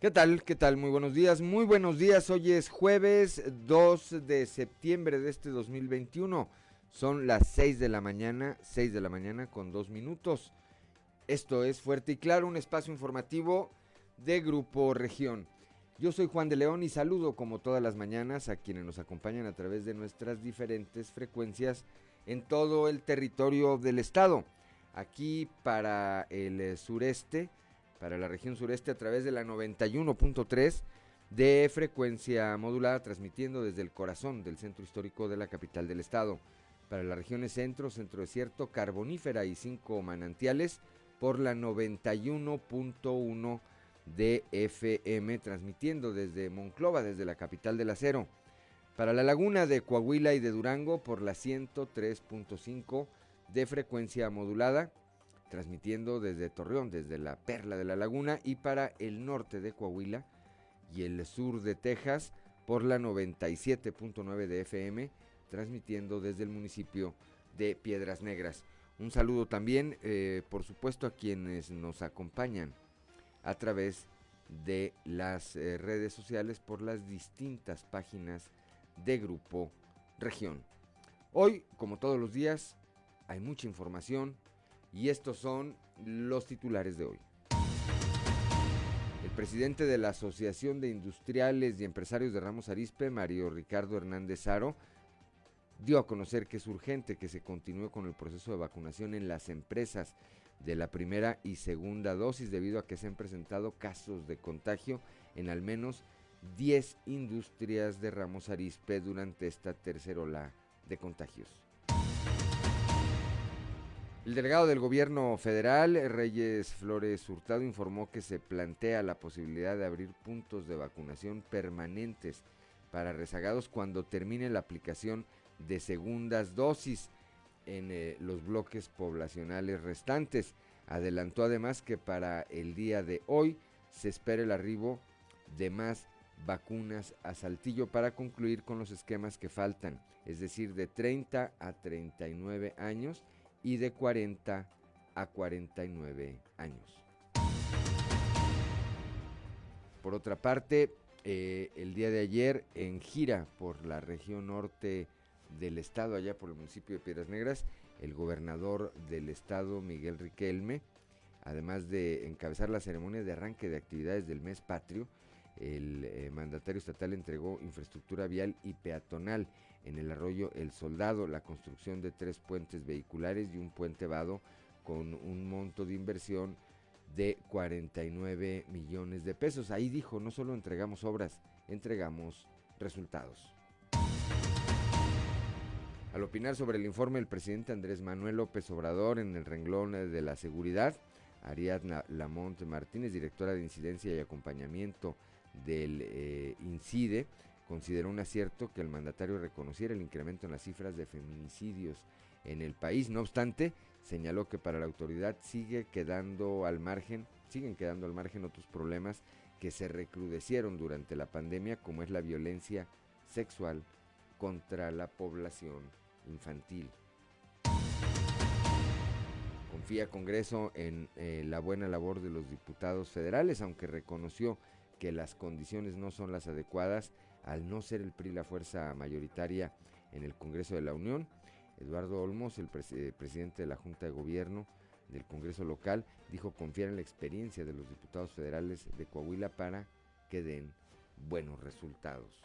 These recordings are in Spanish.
¿Qué tal? ¿Qué tal? Muy buenos días. Muy buenos días. Hoy es jueves 2 de septiembre de este 2021. Son las 6 de la mañana, 6 de la mañana con dos minutos. Esto es Fuerte y Claro, un espacio informativo de Grupo Región. Yo soy Juan de León y saludo como todas las mañanas a quienes nos acompañan a través de nuestras diferentes frecuencias en todo el territorio del estado. Aquí para el sureste para la región sureste a través de la 91.3 de frecuencia modulada, transmitiendo desde el corazón del centro histórico de la capital del estado. Para las regiones centro, centro desierto, carbonífera y cinco manantiales por la 91.1 de FM, transmitiendo desde Monclova, desde la capital del acero. Para la laguna de Coahuila y de Durango por la 103.5 de frecuencia modulada transmitiendo desde Torreón, desde la Perla de la Laguna y para el norte de Coahuila y el sur de Texas por la 97.9 de FM, transmitiendo desde el municipio de Piedras Negras. Un saludo también, eh, por supuesto, a quienes nos acompañan a través de las eh, redes sociales por las distintas páginas de Grupo Región. Hoy, como todos los días, hay mucha información, y estos son los titulares de hoy. El presidente de la Asociación de Industriales y Empresarios de Ramos Arispe, Mario Ricardo Hernández Aro, dio a conocer que es urgente que se continúe con el proceso de vacunación en las empresas de la primera y segunda dosis debido a que se han presentado casos de contagio en al menos 10 industrias de Ramos Arispe durante esta tercera ola de contagios. El delegado del gobierno federal, Reyes Flores Hurtado, informó que se plantea la posibilidad de abrir puntos de vacunación permanentes para rezagados cuando termine la aplicación de segundas dosis en eh, los bloques poblacionales restantes. Adelantó además que para el día de hoy se espera el arribo de más vacunas a Saltillo para concluir con los esquemas que faltan, es decir, de 30 a 39 años y de 40 a 49 años. Por otra parte, eh, el día de ayer en gira por la región norte del estado, allá por el municipio de Piedras Negras, el gobernador del estado, Miguel Riquelme, además de encabezar la ceremonia de arranque de actividades del mes patrio, el eh, mandatario estatal entregó infraestructura vial y peatonal en el arroyo El Soldado, la construcción de tres puentes vehiculares y un puente vado con un monto de inversión de 49 millones de pesos. Ahí dijo, no solo entregamos obras, entregamos resultados. Al opinar sobre el informe, el presidente Andrés Manuel López Obrador en el renglón de la seguridad, Ariadna Lamonte Martínez, directora de incidencia y acompañamiento del eh, INCIDE, consideró un acierto que el mandatario reconociera el incremento en las cifras de feminicidios en el país. No obstante, señaló que para la autoridad sigue quedando al margen, siguen quedando al margen otros problemas que se recrudecieron durante la pandemia, como es la violencia sexual contra la población infantil. Confía Congreso en eh, la buena labor de los diputados federales, aunque reconoció que las condiciones no son las adecuadas al no ser el PRI la fuerza mayoritaria en el Congreso de la Unión. Eduardo Olmos, el eh, presidente de la Junta de Gobierno del Congreso local, dijo confiar en la experiencia de los diputados federales de Coahuila para que den buenos resultados.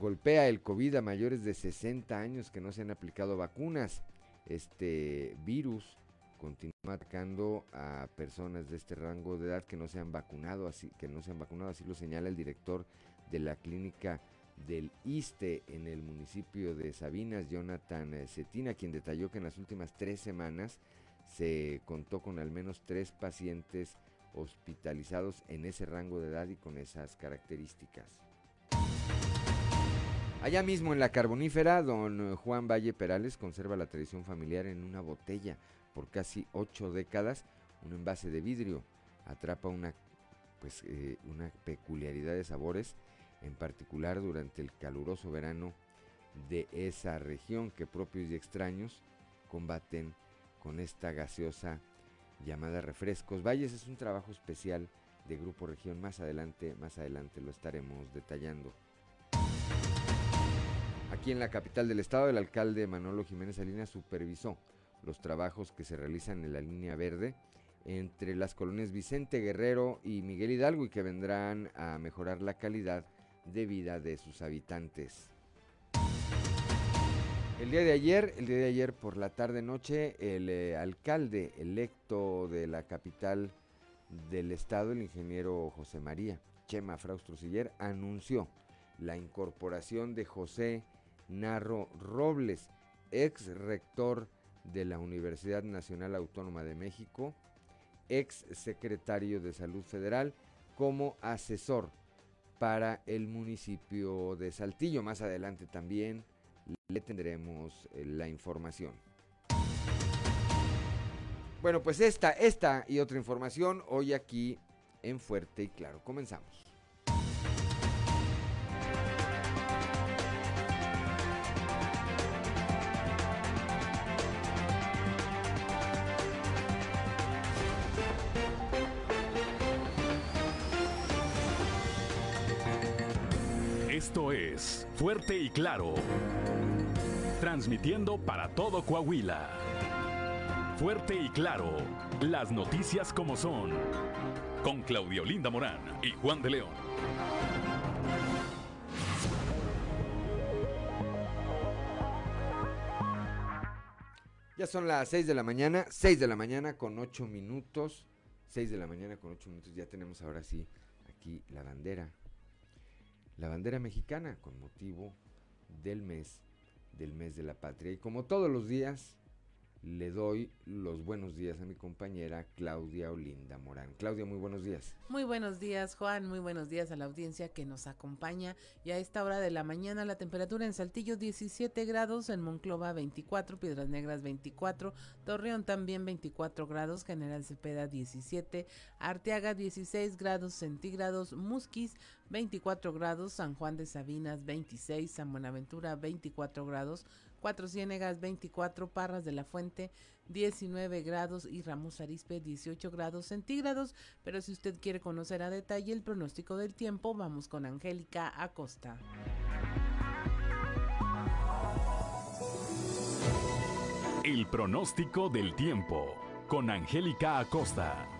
Golpea el COVID a mayores de 60 años que no se han aplicado vacunas. Este virus continúa atacando a personas de este rango de edad que no se han vacunado, así que no se han vacunado, así lo señala el director de la clínica del ISTE en el municipio de Sabinas, Jonathan eh, Cetina, quien detalló que en las últimas tres semanas se contó con al menos tres pacientes hospitalizados en ese rango de edad y con esas características. Allá mismo en la carbonífera, don Juan Valle Perales conserva la tradición familiar en una botella por casi ocho décadas, un envase de vidrio atrapa una, pues, eh, una peculiaridad de sabores, en particular durante el caluroso verano de esa región que propios y extraños combaten con esta gaseosa llamada Refrescos Valles. Es un trabajo especial de Grupo Región. Más adelante, más adelante lo estaremos detallando. Aquí en la capital del estado, el alcalde Manolo Jiménez Salinas supervisó los trabajos que se realizan en la línea verde entre las colonias Vicente Guerrero y Miguel Hidalgo y que vendrán a mejorar la calidad de vida de sus habitantes. El día de ayer, el día de ayer por la tarde noche, el eh, alcalde electo de la capital del estado, el ingeniero José María Chema Fraustro Siller, anunció la incorporación de José Narro Robles, ex rector de la Universidad Nacional Autónoma de México, ex secretario de Salud Federal, como asesor para el municipio de Saltillo. Más adelante también le tendremos eh, la información. Bueno, pues esta, esta y otra información hoy aquí en Fuerte y Claro. Comenzamos. Claro. Transmitiendo para todo Coahuila. Fuerte y Claro. Las noticias como son. Con Claudio Linda Morán y Juan de León. Ya son las 6 de la mañana, 6 de la mañana con 8 minutos. 6 de la mañana con 8 minutos. Ya tenemos ahora sí aquí la bandera la bandera mexicana con motivo del mes, del mes de la patria. Y como todos los días, le doy los buenos días a mi compañera Claudia Olinda Morán. Claudia, muy buenos días. Muy buenos días, Juan. Muy buenos días a la audiencia que nos acompaña. Y a esta hora de la mañana la temperatura en Saltillo 17 grados, en Monclova 24, Piedras Negras 24, Torreón también 24 grados, General Cepeda 17, Arteaga 16 grados centígrados, Musquis 24 grados, San Juan de Sabinas 26, San Buenaventura 24 grados, Cuatro Ciénegas 24, Parras de la Fuente 19 grados y Ramos Arispe 18 grados centígrados. Pero si usted quiere conocer a detalle el pronóstico del tiempo, vamos con Angélica Acosta. El pronóstico del tiempo con Angélica Acosta.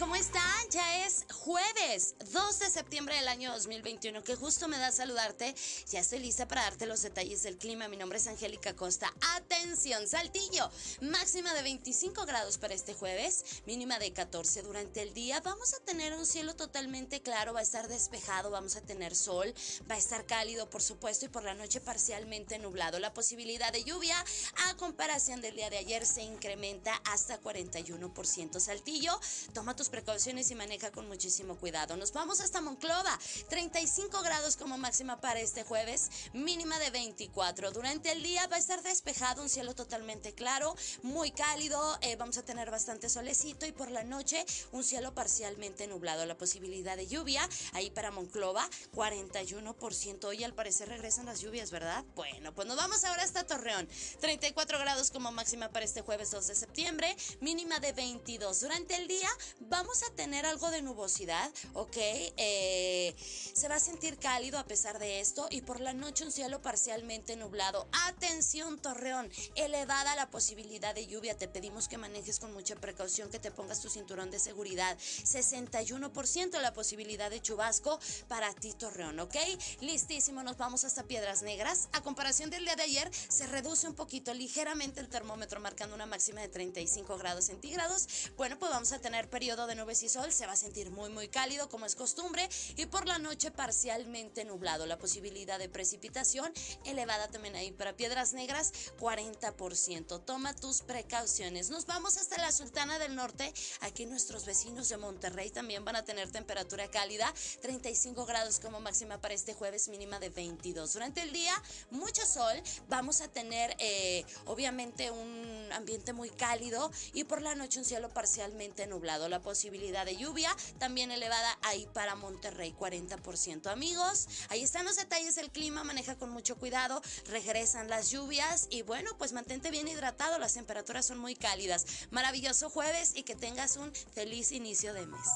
¿Cómo están? Ya es jueves 2 de septiembre del año 2021. Que justo me da saludarte. Ya estoy lista para darte los detalles del clima. Mi nombre es Angélica Costa. Atención, Saltillo. Máxima de 25 grados para este jueves. Mínima de 14 durante el día. Vamos a tener un cielo totalmente claro. Va a estar despejado. Vamos a tener sol. Va a estar cálido, por supuesto. Y por la noche parcialmente nublado. La posibilidad de lluvia a comparación del día de ayer se incrementa hasta 41%. Saltillo, toma tus precauciones y maneja con muchísimo cuidado. Nos vamos hasta Monclova, 35 grados como máxima para este jueves, mínima de 24. Durante el día va a estar despejado, un cielo totalmente claro, muy cálido, eh, vamos a tener bastante solecito y por la noche un cielo parcialmente nublado. La posibilidad de lluvia ahí para Monclova, 41%. Hoy al parecer regresan las lluvias, ¿verdad? Bueno, pues nos vamos ahora hasta Torreón, 34 grados como máxima para este jueves 2 de septiembre, mínima de 22. Durante el día vamos a tener algo de nubosidad, ¿ok? Eh, se va a sentir cálido a pesar de esto y por la noche un cielo parcialmente nublado. Atención Torreón, elevada la posibilidad de lluvia. Te pedimos que manejes con mucha precaución, que te pongas tu cinturón de seguridad. 61% la posibilidad de chubasco para ti Torreón, ¿ok? Listísimo, nos vamos hasta Piedras Negras. A comparación del día de ayer, se reduce un poquito ligeramente el termómetro marcando una máxima de 35 grados centígrados. Bueno, pues vamos a tener periodo de nubes y sol se va a sentir muy muy cálido como es costumbre y por la noche parcialmente nublado. La posibilidad de precipitación elevada también ahí para Piedras Negras 40%. Toma tus precauciones. Nos vamos hasta la Sultana del Norte. Aquí nuestros vecinos de Monterrey también van a tener temperatura cálida, 35 grados como máxima para este jueves, mínima de 22. Durante el día, mucho sol. Vamos a tener eh, obviamente un ambiente muy cálido y por la noche un cielo parcialmente nublado. La posibilidad de lluvia también también elevada ahí para Monterrey, 40%. Amigos, ahí están los detalles del clima, maneja con mucho cuidado, regresan las lluvias y bueno, pues mantente bien hidratado, las temperaturas son muy cálidas. Maravilloso jueves y que tengas un feliz inicio de mes.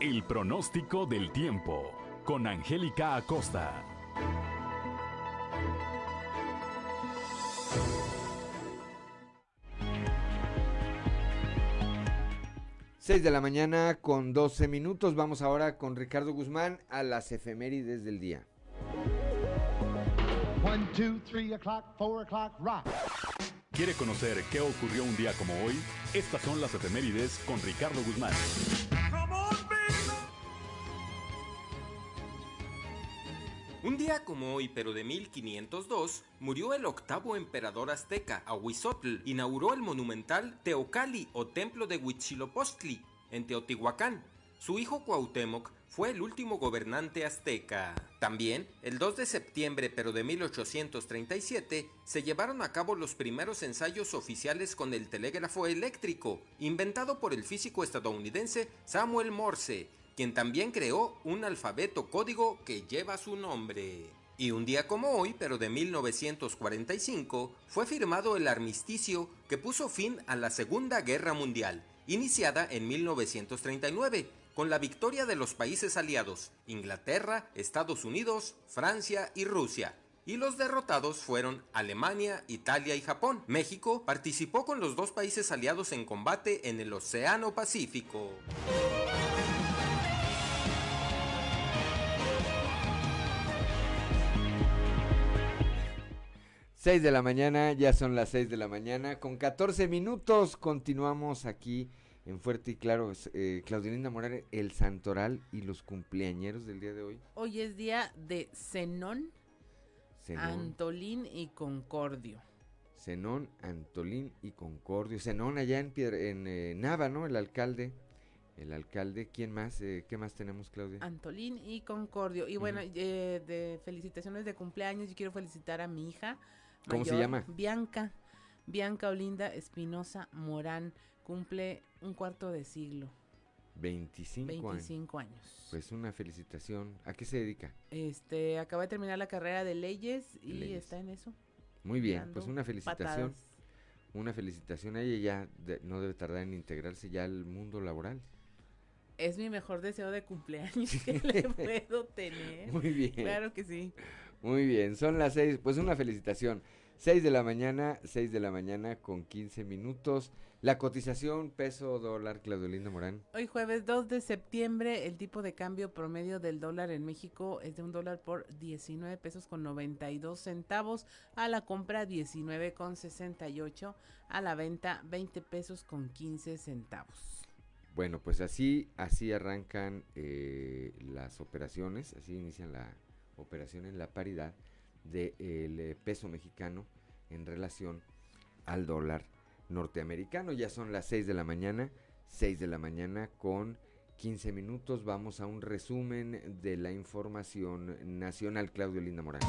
El pronóstico del tiempo con Angélica Acosta. 6 de la mañana con 12 minutos. Vamos ahora con Ricardo Guzmán a las efemérides del día. 1, 2, 3 o'clock, 4 o'clock, rock. ¿Quiere conocer qué ocurrió un día como hoy? Estas son las efemérides con Ricardo Guzmán. Un día como hoy, pero de 1502, murió el octavo emperador azteca, Ahuizotl. Inauguró el monumental Teocali o Templo de Huitzilopochtli en Teotihuacán. Su hijo Cuauhtémoc fue el último gobernante azteca. También, el 2 de septiembre pero de 1837, se llevaron a cabo los primeros ensayos oficiales con el telégrafo eléctrico, inventado por el físico estadounidense Samuel Morse, quien también creó un alfabeto código que lleva su nombre. Y un día como hoy, pero de 1945, fue firmado el armisticio que puso fin a la Segunda Guerra Mundial, iniciada en 1939, con la victoria de los países aliados, Inglaterra, Estados Unidos, Francia y Rusia. Y los derrotados fueron Alemania, Italia y Japón. México participó con los dos países aliados en combate en el Océano Pacífico. 6 de la mañana, ya son las 6 de la mañana, con 14 minutos continuamos aquí en Fuerte y Claro. Eh, Claudelina Morales, el santoral y los cumpleañeros del día de hoy. Hoy es día de Zenón, Antolín y Concordio. Zenón, Antolín y Concordio. Zenón allá en, en eh, Nava, ¿no? El alcalde. El alcalde, ¿quién más? Eh, ¿Qué más tenemos, Claudia? Antolín y Concordio. Y bueno, eh, de felicitaciones de cumpleaños, yo quiero felicitar a mi hija, ¿Cómo se llama? Bianca. Bianca Olinda Espinosa Morán cumple un cuarto de siglo. 25, 25 años. Pues una felicitación. ¿A qué se dedica? Este, acaba de terminar la carrera de leyes y está en eso. Muy bien, pues una felicitación. Una felicitación a ella ya no debe tardar en integrarse ya al mundo laboral. Es mi mejor deseo de cumpleaños que le puedo tener. Muy bien. Claro que sí. Muy bien, son las seis, pues una felicitación. 6 de la mañana, 6 de la mañana con 15 minutos. La cotización peso dólar, Claudio Morán. Hoy jueves 2 de septiembre, el tipo de cambio promedio del dólar en México es de un dólar por 19 pesos con 92 centavos, a la compra 19 con 68, a la venta 20 pesos con 15 centavos. Bueno, pues así, así arrancan eh, las operaciones, así inician la operación en la paridad del eh, peso mexicano en relación al dólar norteamericano. Ya son las 6 de la mañana, 6 de la mañana con 15 minutos. Vamos a un resumen de la información nacional. Claudio Linda Morán.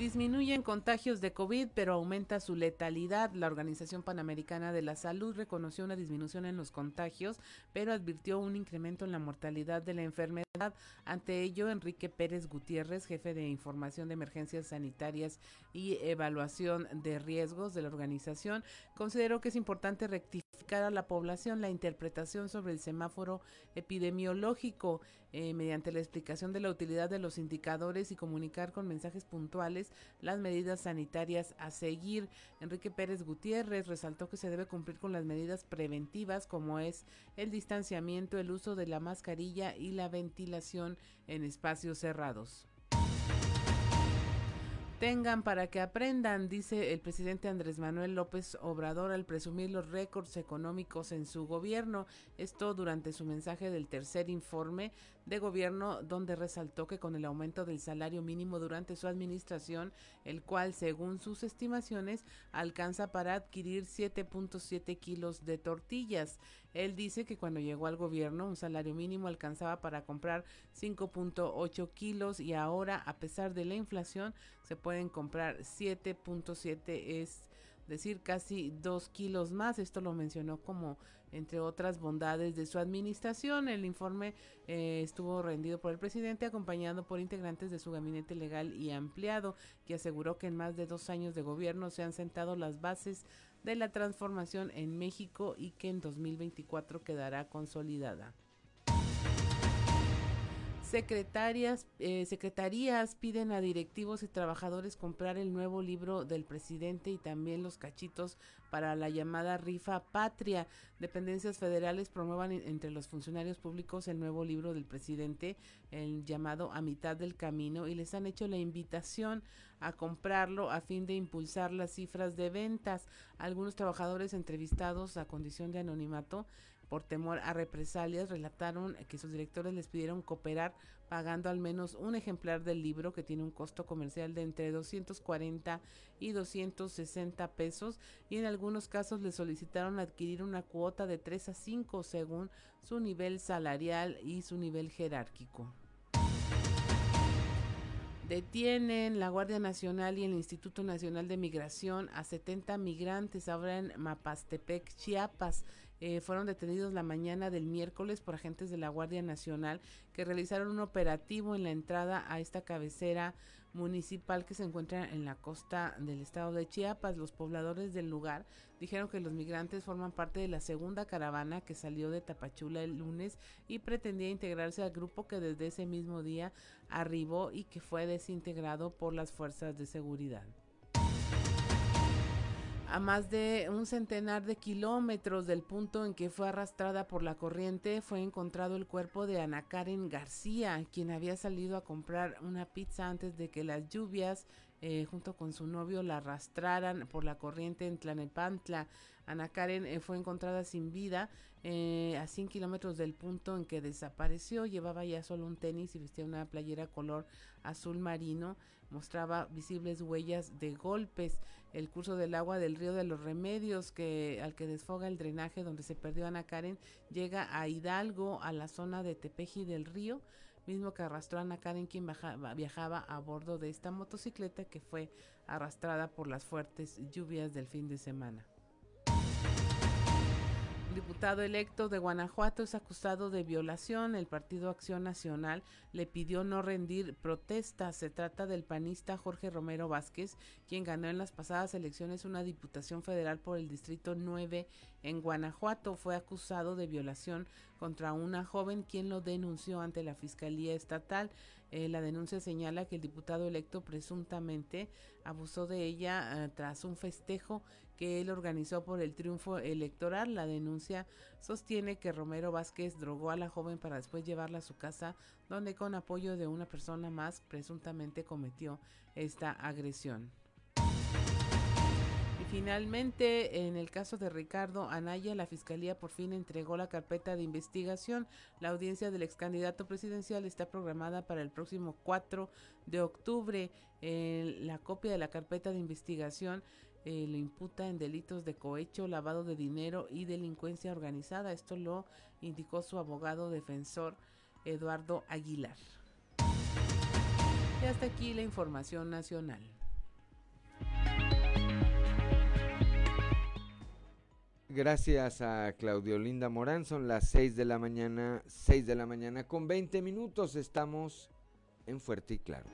Disminuyen contagios de COVID, pero aumenta su letalidad. La Organización Panamericana de la Salud reconoció una disminución en los contagios, pero advirtió un incremento en la mortalidad de la enfermedad. Ante ello, Enrique Pérez Gutiérrez, jefe de Información de Emergencias Sanitarias y Evaluación de Riesgos de la organización, consideró que es importante rectificar a la población la interpretación sobre el semáforo epidemiológico eh, mediante la explicación de la utilidad de los indicadores y comunicar con mensajes puntuales las medidas sanitarias a seguir. Enrique Pérez Gutiérrez resaltó que se debe cumplir con las medidas preventivas como es el distanciamiento, el uso de la mascarilla y la ventilación en espacios cerrados. Tengan para que aprendan, dice el presidente Andrés Manuel López Obrador al presumir los récords económicos en su gobierno. Esto durante su mensaje del tercer informe de gobierno donde resaltó que con el aumento del salario mínimo durante su administración, el cual según sus estimaciones alcanza para adquirir 7.7 kilos de tortillas. Él dice que cuando llegó al gobierno un salario mínimo alcanzaba para comprar 5.8 kilos y ahora a pesar de la inflación se pueden comprar 7.7 es decir casi dos kilos más. Esto lo mencionó como entre otras bondades de su administración. El informe eh, estuvo rendido por el presidente acompañado por integrantes de su gabinete legal y ampliado, que aseguró que en más de dos años de gobierno se han sentado las bases de la transformación en México y que en 2024 quedará consolidada. Secretarias, eh, secretarías piden a directivos y trabajadores comprar el nuevo libro del presidente y también los cachitos para la llamada rifa patria. Dependencias federales promuevan entre los funcionarios públicos el nuevo libro del presidente, el llamado A mitad del camino, y les han hecho la invitación a comprarlo a fin de impulsar las cifras de ventas. Algunos trabajadores entrevistados a condición de anonimato por temor a represalias, relataron que sus directores les pidieron cooperar pagando al menos un ejemplar del libro que tiene un costo comercial de entre 240 y 260 pesos y en algunos casos les solicitaron adquirir una cuota de 3 a 5 según su nivel salarial y su nivel jerárquico. Detienen la Guardia Nacional y el Instituto Nacional de Migración a 70 migrantes ahora en Mapastepec, Chiapas. Eh, fueron detenidos la mañana del miércoles por agentes de la Guardia Nacional que realizaron un operativo en la entrada a esta cabecera municipal que se encuentra en la costa del estado de Chiapas. Los pobladores del lugar dijeron que los migrantes forman parte de la segunda caravana que salió de Tapachula el lunes y pretendía integrarse al grupo que desde ese mismo día arribó y que fue desintegrado por las fuerzas de seguridad a más de un centenar de kilómetros del punto en que fue arrastrada por la corriente, fue encontrado el cuerpo de Ana Karen García, quien había salido a comprar una pizza antes de que las lluvias, eh, junto con su novio, la arrastraran por la corriente en Tlanepantla. Ana Karen eh, fue encontrada sin vida eh, a 100 kilómetros del punto en que desapareció. Llevaba ya solo un tenis y vestía una playera color azul marino. Mostraba visibles huellas de golpes el curso del agua del río de los Remedios, que al que desfoga el drenaje donde se perdió Ana Karen, llega a Hidalgo, a la zona de Tepeji del río, mismo que arrastró a Ana Karen, quien viajaba a bordo de esta motocicleta que fue arrastrada por las fuertes lluvias del fin de semana diputado electo de Guanajuato es acusado de violación. El Partido Acción Nacional le pidió no rendir protesta. Se trata del panista Jorge Romero Vázquez, quien ganó en las pasadas elecciones una diputación federal por el Distrito 9 en Guanajuato. Fue acusado de violación contra una joven quien lo denunció ante la Fiscalía Estatal. Eh, la denuncia señala que el diputado electo presuntamente abusó de ella eh, tras un festejo que él organizó por el triunfo electoral. La denuncia sostiene que Romero Vázquez drogó a la joven para después llevarla a su casa, donde con apoyo de una persona más presuntamente cometió esta agresión. Finalmente, en el caso de Ricardo Anaya, la Fiscalía por fin entregó la carpeta de investigación. La audiencia del ex candidato presidencial está programada para el próximo 4 de octubre. la copia de la carpeta de investigación eh, lo imputa en delitos de cohecho, lavado de dinero y delincuencia organizada. Esto lo indicó su abogado defensor Eduardo Aguilar. Y hasta aquí la información nacional. Gracias a Claudio Linda Morán, son las 6 de la mañana, 6 de la mañana con 20 minutos, estamos en Fuerte y Claro.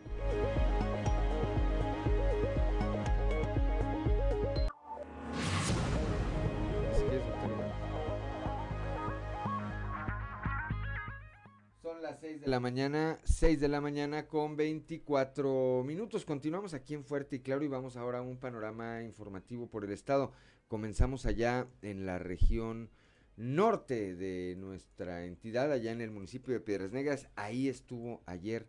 las 6 de la mañana, 6 de la mañana con 24 minutos. Continuamos aquí en Fuerte y Claro y vamos ahora a un panorama informativo por el estado. Comenzamos allá en la región norte de nuestra entidad, allá en el municipio de Piedras Negras. Ahí estuvo ayer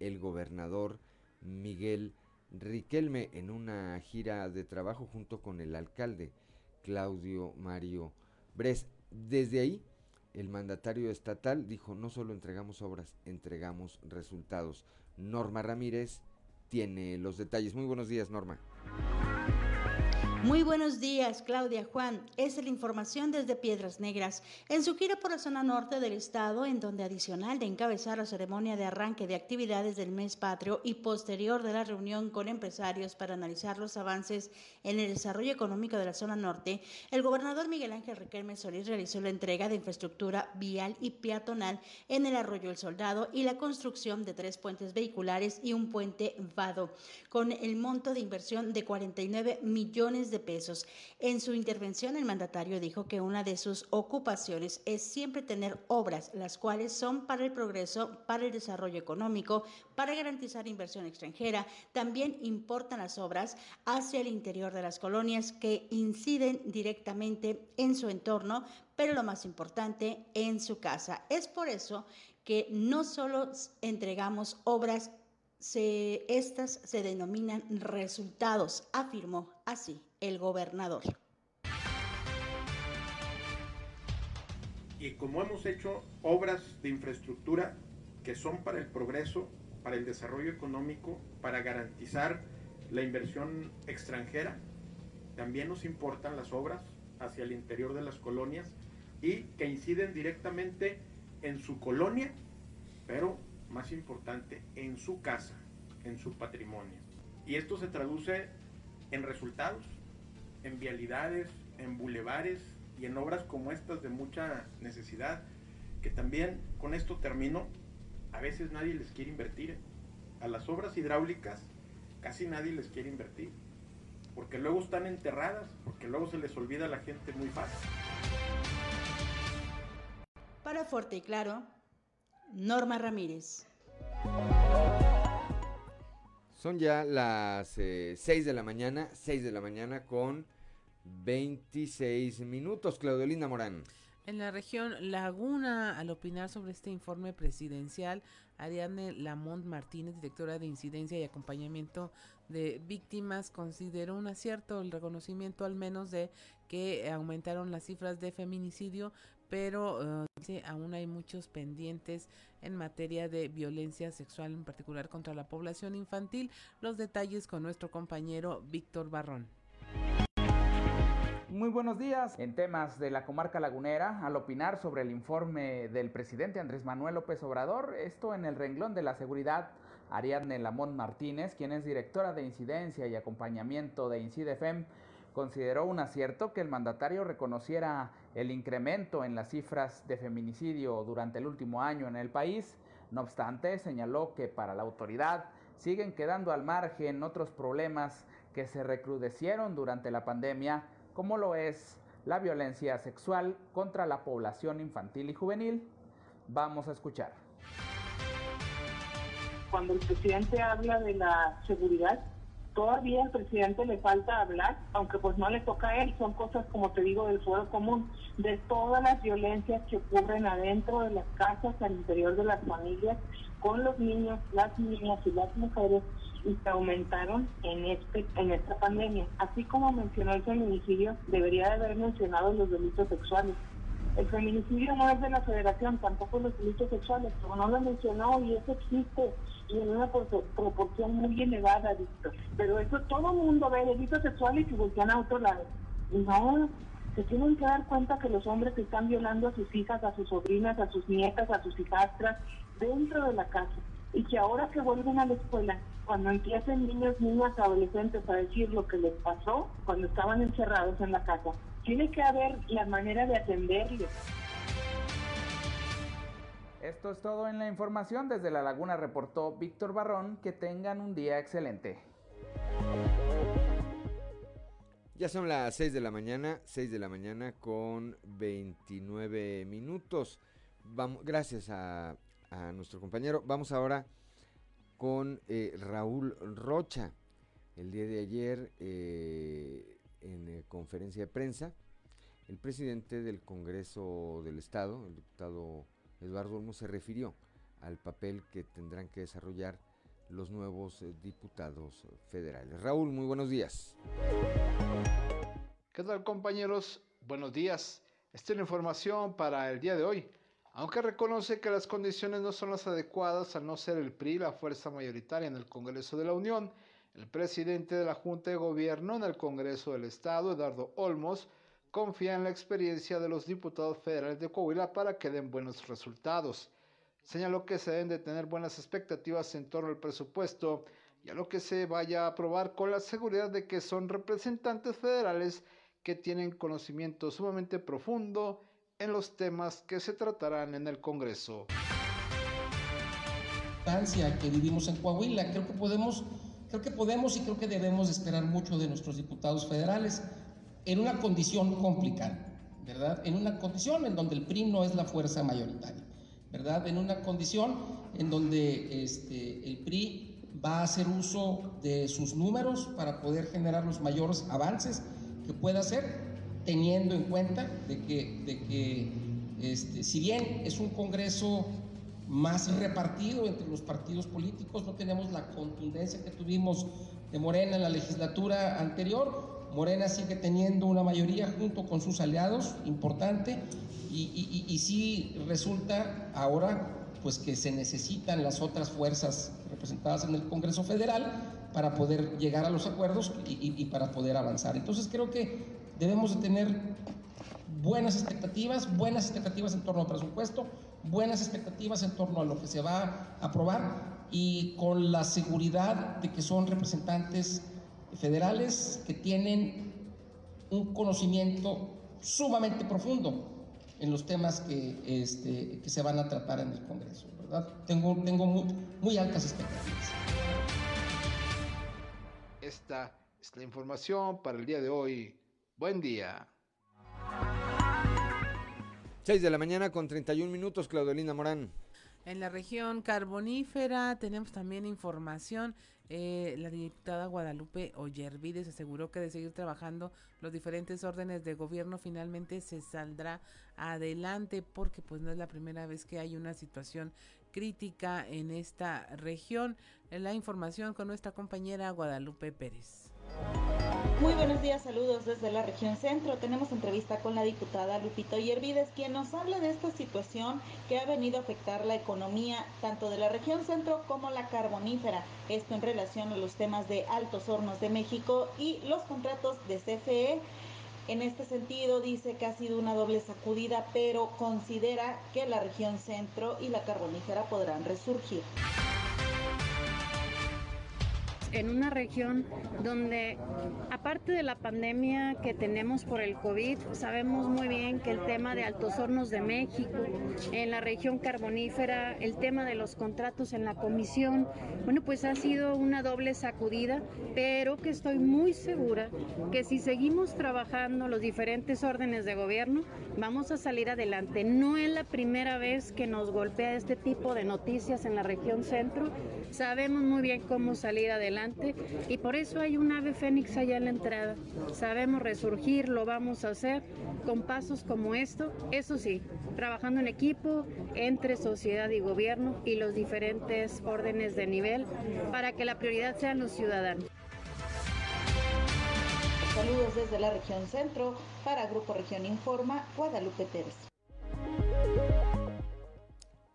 el gobernador Miguel Riquelme en una gira de trabajo junto con el alcalde Claudio Mario Bres. Desde ahí el mandatario estatal dijo, no solo entregamos obras, entregamos resultados. Norma Ramírez tiene los detalles. Muy buenos días, Norma. Muy buenos días, Claudia Juan. Es la información desde Piedras Negras. En su gira por la zona norte del estado, en donde adicional de encabezar la ceremonia de arranque de actividades del mes patrio y posterior de la reunión con empresarios para analizar los avances en el desarrollo económico de la zona norte, el gobernador Miguel Ángel Riquelme Solís realizó la entrega de infraestructura vial y peatonal en el arroyo El Soldado y la construcción de tres puentes vehiculares y un puente vado, con el monto de inversión de 49 millones de pesos. En su intervención, el mandatario dijo que una de sus ocupaciones es siempre tener obras, las cuales son para el progreso, para el desarrollo económico, para garantizar inversión extranjera. También importan las obras hacia el interior de las colonias que inciden directamente en su entorno, pero lo más importante, en su casa. Es por eso que no solo entregamos obras estas se denominan resultados, afirmó así el gobernador. Y como hemos hecho obras de infraestructura que son para el progreso, para el desarrollo económico, para garantizar la inversión extranjera, también nos importan las obras hacia el interior de las colonias y que inciden directamente en su colonia, pero más importante, en su casa, en su patrimonio. Y esto se traduce en resultados, en vialidades, en bulevares y en obras como estas de mucha necesidad, que también con esto termino, a veces nadie les quiere invertir. A las obras hidráulicas casi nadie les quiere invertir, porque luego están enterradas, porque luego se les olvida a la gente muy fácil. Para Fuerte y Claro, Norma Ramírez. Son ya las 6 eh, de la mañana, 6 de la mañana con 26 minutos. Claudelina Morán. En la región Laguna, al opinar sobre este informe presidencial, Ariadne Lamont Martínez, directora de incidencia y acompañamiento de víctimas, consideró un acierto el reconocimiento al menos de que aumentaron las cifras de feminicidio, pero uh, aún hay muchos pendientes en materia de violencia sexual, en particular contra la población infantil. Los detalles con nuestro compañero Víctor Barrón. Muy buenos días. En temas de la comarca lagunera, al opinar sobre el informe del presidente Andrés Manuel López Obrador, esto en el renglón de la seguridad, Ariadne Lamont Martínez, quien es directora de incidencia y acompañamiento de INCIDEFEM, consideró un acierto que el mandatario reconociera el incremento en las cifras de feminicidio durante el último año en el país. No obstante, señaló que para la autoridad siguen quedando al margen otros problemas que se recrudecieron durante la pandemia como lo es la violencia sexual contra la población infantil y juvenil. Vamos a escuchar. Cuando el presidente habla de la seguridad, todavía al presidente le falta hablar, aunque pues no le toca a él, son cosas como te digo del fuero común, de todas las violencias que ocurren adentro de las casas, al interior de las familias, con los niños, las niñas y las mujeres y se aumentaron en este en esta pandemia. Así como mencionó el feminicidio, debería de haber mencionado los delitos sexuales. El feminicidio no es de la federación, tampoco los delitos sexuales, pero no lo mencionó y eso existe y en una proporción muy elevada, Víctor. Pero eso todo mundo ve delitos sexuales y voltean a otro lado. No, se tienen que dar cuenta que los hombres están violando a sus hijas, a sus sobrinas, a sus nietas, a sus hijastras dentro de la casa y que ahora que vuelven a la escuela, cuando empiecen niños, niñas, adolescentes a decir lo que les pasó cuando estaban encerrados en la casa, tiene que haber la manera de atenderles. Esto es todo en la información. Desde La Laguna reportó Víctor Barrón. Que tengan un día excelente. Ya son las 6 de la mañana, 6 de la mañana con 29 minutos. Vamos, gracias a nuestro compañero. Vamos ahora con eh, Raúl Rocha. El día de ayer, eh, en eh, conferencia de prensa, el presidente del Congreso del Estado, el diputado Eduardo Olmo, se refirió al papel que tendrán que desarrollar los nuevos diputados federales. Raúl, muy buenos días. ¿Qué tal compañeros? Buenos días. Esta es la información para el día de hoy aunque reconoce que las condiciones no son las adecuadas al no ser el PRI la fuerza mayoritaria en el Congreso de la Unión, El presidente de la Junta de Gobierno en el Congreso del Estado, Eduardo Olmos, confía en la experiencia de los diputados federales de Coahuila para que den buenos resultados. Señaló que se deben de tener buenas expectativas en torno al presupuesto y a lo que se vaya a aprobar con la seguridad de que son representantes federales que tienen conocimiento sumamente profundo en los temas que se tratarán en el Congreso. que vivimos en Coahuila, creo que podemos, creo que podemos y creo que debemos esperar mucho de nuestros diputados federales en una condición complicada, ¿verdad? En una condición en donde el PRI no es la fuerza mayoritaria, ¿verdad? En una condición en donde este, el PRI va a hacer uso de sus números para poder generar los mayores avances que pueda hacer, teniendo en cuenta de que, de que este, si bien es un Congreso más repartido entre los partidos políticos, no tenemos la contundencia que tuvimos de Morena en la legislatura anterior. Morena sigue teniendo una mayoría junto con sus aliados importante y, sí resulta ahora pues que se necesitan las otras fuerzas representadas en el Congreso Federal para poder llegar a los acuerdos y, y para poder avanzar. Entonces creo que debemos de tener buenas expectativas, buenas expectativas en torno al presupuesto, buenas expectativas en torno a lo que se va a aprobar y con la seguridad de que son representantes federales que tienen un conocimiento sumamente profundo en los temas que, este, que se van a tratar en el Congreso, ¿verdad? Tengo, tengo muy, muy altas expectativas. Esta es la información para el día de hoy. Buen día. 6 de la mañana con 31 minutos, Claudelina Morán. En la región carbonífera tenemos también información. Eh, la diputada Guadalupe Ollervides aseguró que de seguir trabajando los diferentes órdenes de gobierno finalmente se saldrá adelante porque pues no es la primera vez que hay una situación crítica en esta región. La información con nuestra compañera Guadalupe Pérez. Muy buenos días, saludos desde la región centro. Tenemos entrevista con la diputada Lupito Yervides, quien nos habla de esta situación que ha venido a afectar la economía tanto de la región centro como la carbonífera. Esto en relación a los temas de Altos Hornos de México y los contratos de CFE. En este sentido, dice que ha sido una doble sacudida, pero considera que la región centro y la carbonífera podrán resurgir en una región donde, aparte de la pandemia que tenemos por el COVID, sabemos muy bien que el tema de Altos Hornos de México, en la región carbonífera, el tema de los contratos en la comisión, bueno, pues ha sido una doble sacudida, pero que estoy muy segura que si seguimos trabajando los diferentes órdenes de gobierno, vamos a salir adelante. No es la primera vez que nos golpea este tipo de noticias en la región centro. Sabemos muy bien cómo salir adelante y por eso hay un ave fénix allá en la entrada. Sabemos resurgir, lo vamos a hacer con pasos como esto, eso sí, trabajando en equipo entre sociedad y gobierno y los diferentes órdenes de nivel para que la prioridad sean los ciudadanos. Saludos desde la región centro para Grupo Región Informa, Guadalupe Pérez.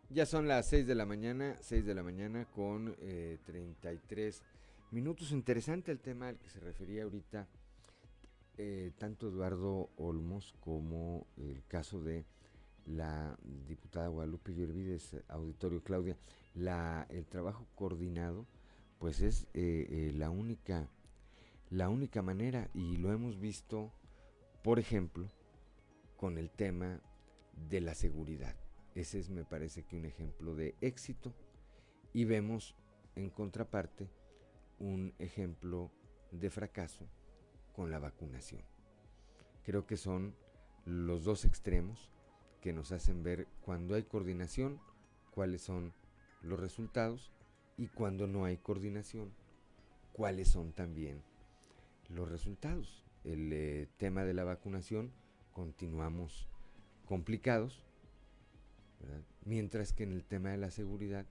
Ya son las 6 de la mañana, 6 de la mañana con eh, 33 minutos. Interesante el tema al que se refería ahorita eh, tanto Eduardo Olmos como el caso de la diputada Guadalupe Llorvides, auditorio Claudia, la, el trabajo coordinado, pues es eh, eh, la única la única manera y lo hemos visto, por ejemplo, con el tema de la seguridad. Ese es, me parece que un ejemplo de éxito y vemos en contraparte un ejemplo de fracaso con la vacunación. Creo que son los dos extremos que nos hacen ver cuando hay coordinación cuáles son los resultados y cuando no hay coordinación cuáles son también los resultados. El eh, tema de la vacunación continuamos complicados, mientras que en el tema de la seguridad,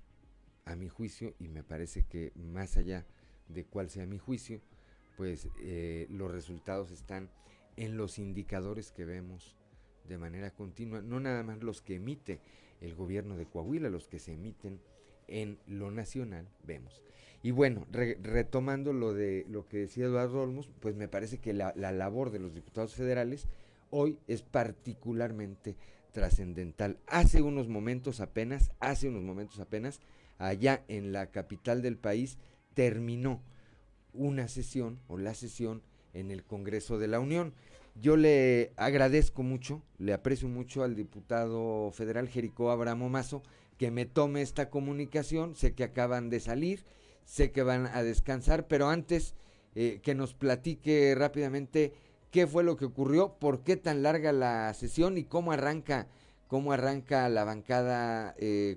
a mi juicio, y me parece que más allá de cuál sea mi juicio, pues eh, los resultados están en los indicadores que vemos de manera continua, no nada más los que emite el gobierno de Coahuila, los que se emiten en lo nacional, vemos. Y bueno, retomando lo de lo que decía Eduardo Olmos, pues me parece que la, la labor de los diputados federales hoy es particularmente trascendental. Hace unos momentos apenas, hace unos momentos apenas, allá en la capital del país, terminó una sesión o la sesión en el Congreso de la Unión. Yo le agradezco mucho, le aprecio mucho al diputado federal Jericó Abramo Mazo que me tome esta comunicación. Sé que acaban de salir, sé que van a descansar, pero antes eh, que nos platique rápidamente qué fue lo que ocurrió, por qué tan larga la sesión y cómo arranca, cómo arranca la bancada eh,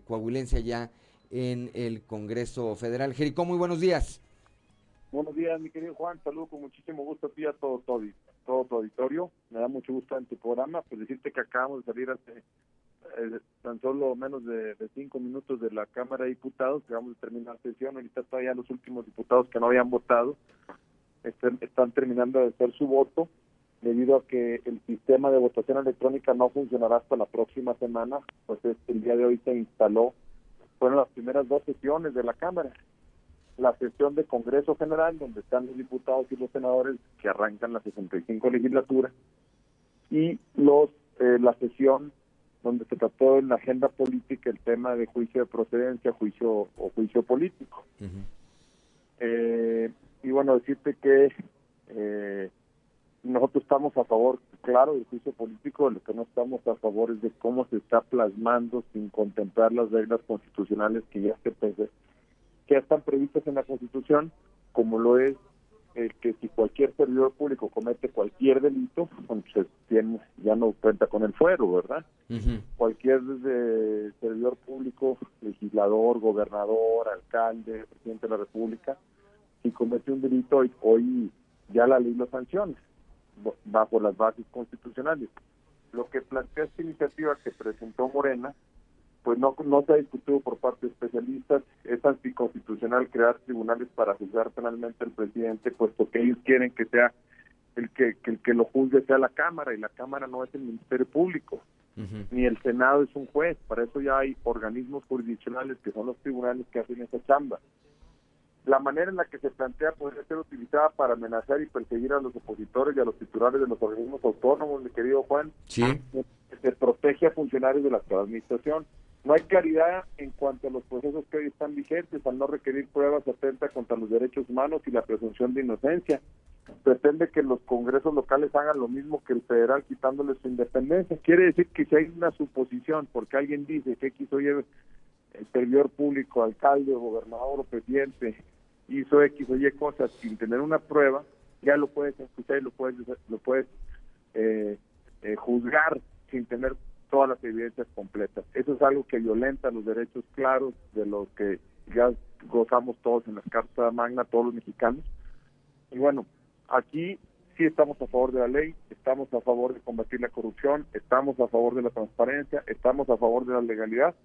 ya en el Congreso Federal. Jericó, muy buenos días. Buenos días, mi querido Juan. Saludo con muchísimo gusto a ti a todo, todo, todo tu auditorio. Me da mucho gusto en tu programa. Pues decirte que acabamos de salir hace eh, tan solo menos de, cinco minutos de la Cámara de Diputados. Acabamos de terminar la sesión. Ahorita todavía los últimos diputados que no habían votado están, están terminando de hacer su voto debido a que el sistema de votación electrónica no funcionará hasta la próxima semana, pues el día de hoy se instaló, fueron las primeras dos sesiones de la Cámara. La sesión de Congreso General, donde están los diputados y los senadores que arrancan la 65 legislatura, y los eh, la sesión donde se trató en la agenda política el tema de juicio de procedencia, juicio o juicio político. Eh, y bueno, decirte que eh, nosotros estamos a favor, claro, del juicio político, de lo que no estamos a favor es de cómo se está plasmando sin contemplar las reglas constitucionales que ya se que ya están previstas en la Constitución, como lo es el que si cualquier servidor público comete cualquier delito, pues tiene, ya no cuenta con el fuero, ¿verdad? Cualquier servidor público, legislador, gobernador, alcalde, presidente de la República, si comete un delito, hoy, hoy ya la ley lo sanciona bajo las bases constitucionales. Lo que plantea esta iniciativa que presentó Morena, pues no, no se ha discutido por parte de especialistas, es anticonstitucional crear tribunales para juzgar penalmente al presidente, puesto que ellos quieren que sea el que, el que lo juzgue sea la Cámara, y la Cámara no es el Ministerio Público, ni el Senado es un juez, para eso ya hay organismos jurisdiccionales que son los tribunales que hacen esa chamba la manera en la que se plantea podría ser utilizada para amenazar y perseguir a los opositores y a los titulares de los organismos autónomos, mi querido Juan. Sí. Se protege a funcionarios de la administración. No hay claridad en cuanto a los procesos que hoy están vigentes, al no requerir pruebas atenta contra los derechos humanos y la presunción de inocencia. Pretende que los congresos locales hagan lo mismo que el federal, quitándoles su independencia. Quiere decir que si hay una suposición, porque alguien dice que X o Y el servidor público, alcalde, gobernador o presidente hizo X o Y cosas sin tener una prueba, ya lo puedes escuchar y lo puedes, lo puedes eh, eh, juzgar sin tener todas las evidencias completas. Eso es algo que violenta los derechos claros de los que ya gozamos todos en las cartas magna, todos los mexicanos. Y bueno, aquí sí estamos a favor de la ley, estamos a favor de combatir la corrupción, estamos a favor de la transparencia, estamos a favor de la legalidad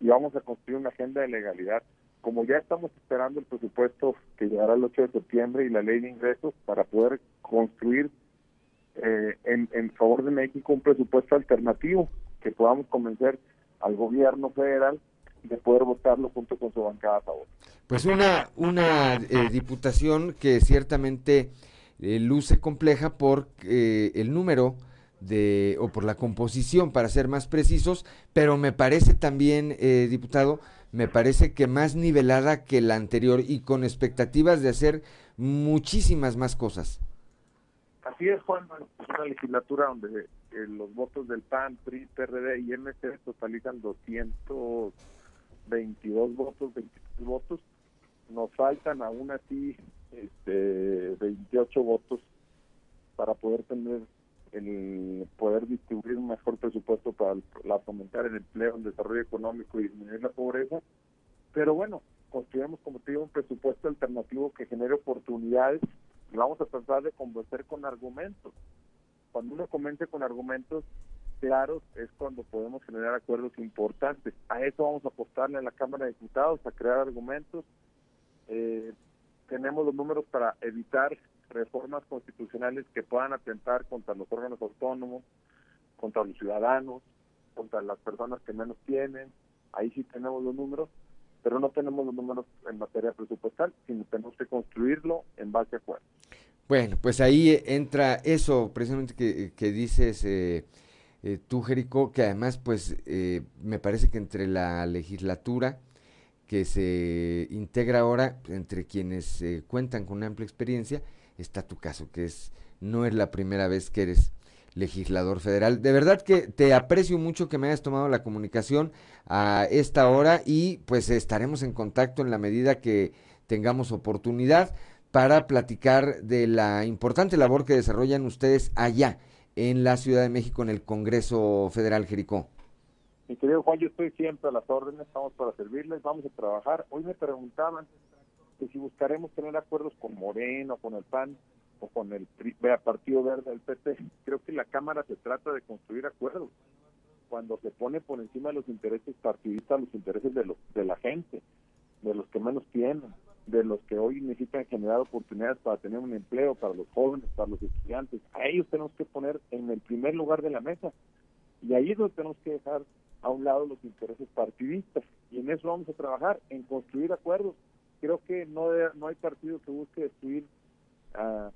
y vamos a construir una agenda de legalidad. Como ya estamos esperando el presupuesto que llegará el 8 de septiembre y la ley de ingresos para poder construir eh, en, en favor de México un presupuesto alternativo que podamos convencer al gobierno federal de poder votarlo junto con su bancada a favor. Pues una, una eh, diputación que ciertamente eh, luce compleja por el número de, o por la composición, para ser más precisos, pero me parece también, eh, diputado, me parece que más nivelada que la anterior y con expectativas de hacer muchísimas más cosas. Así es, Juan, es una legislatura donde eh, los votos del PAN, PRI, PRD y MC totalizan 222 votos, 23 votos. Nos faltan aún así este, 28 votos para poder tener el poder distribuir un mejor presupuesto para la fomentar el empleo, el desarrollo económico y disminuir la pobreza. Pero bueno, construyamos, como te digo, un presupuesto alternativo que genere oportunidades y vamos a tratar de convencer con argumentos. Cuando uno convence con argumentos claros es cuando podemos generar acuerdos importantes. A eso vamos a apostarle en la Cámara de Diputados, a crear argumentos. Eh, tenemos los números para evitar reformas constitucionales que puedan atentar contra los órganos autónomos, contra los ciudadanos, contra las personas que menos tienen. Ahí sí tenemos los números. pero no tenemos los números en materia presupuestal, sino tenemos que construirlo en base a acuerdos. Bueno, pues ahí entra eso precisamente que, que dices eh, eh, tú, Jerico, que además pues eh, me parece que entre la legislatura que se integra ahora, entre quienes eh, cuentan con una amplia experiencia, está tu caso, que es no es la primera vez que eres legislador federal. De verdad que te aprecio mucho que me hayas tomado la comunicación a esta hora y pues estaremos en contacto en la medida que tengamos oportunidad para platicar de la importante labor que desarrollan ustedes allá en la Ciudad de México en el Congreso Federal Jericó. Mi querido Juan, yo estoy siempre a las órdenes, estamos para servirles, vamos a trabajar. Hoy me preguntaban que si buscaremos tener acuerdos con Moreno, con el PAN o con el Partido Verde del PT. Creo que la Cámara se trata de construir acuerdos. Cuando se pone por encima de los intereses partidistas, los intereses de, los, de la gente, de los que menos tienen, de los que hoy necesitan generar oportunidades para tener un empleo, para los jóvenes, para los estudiantes. A ellos tenemos que poner en el primer lugar de la mesa. Y ahí es donde tenemos que dejar a un lado los intereses partidistas. Y en eso vamos a trabajar, en construir acuerdos. Creo que no, no hay partido que busque destruir uh,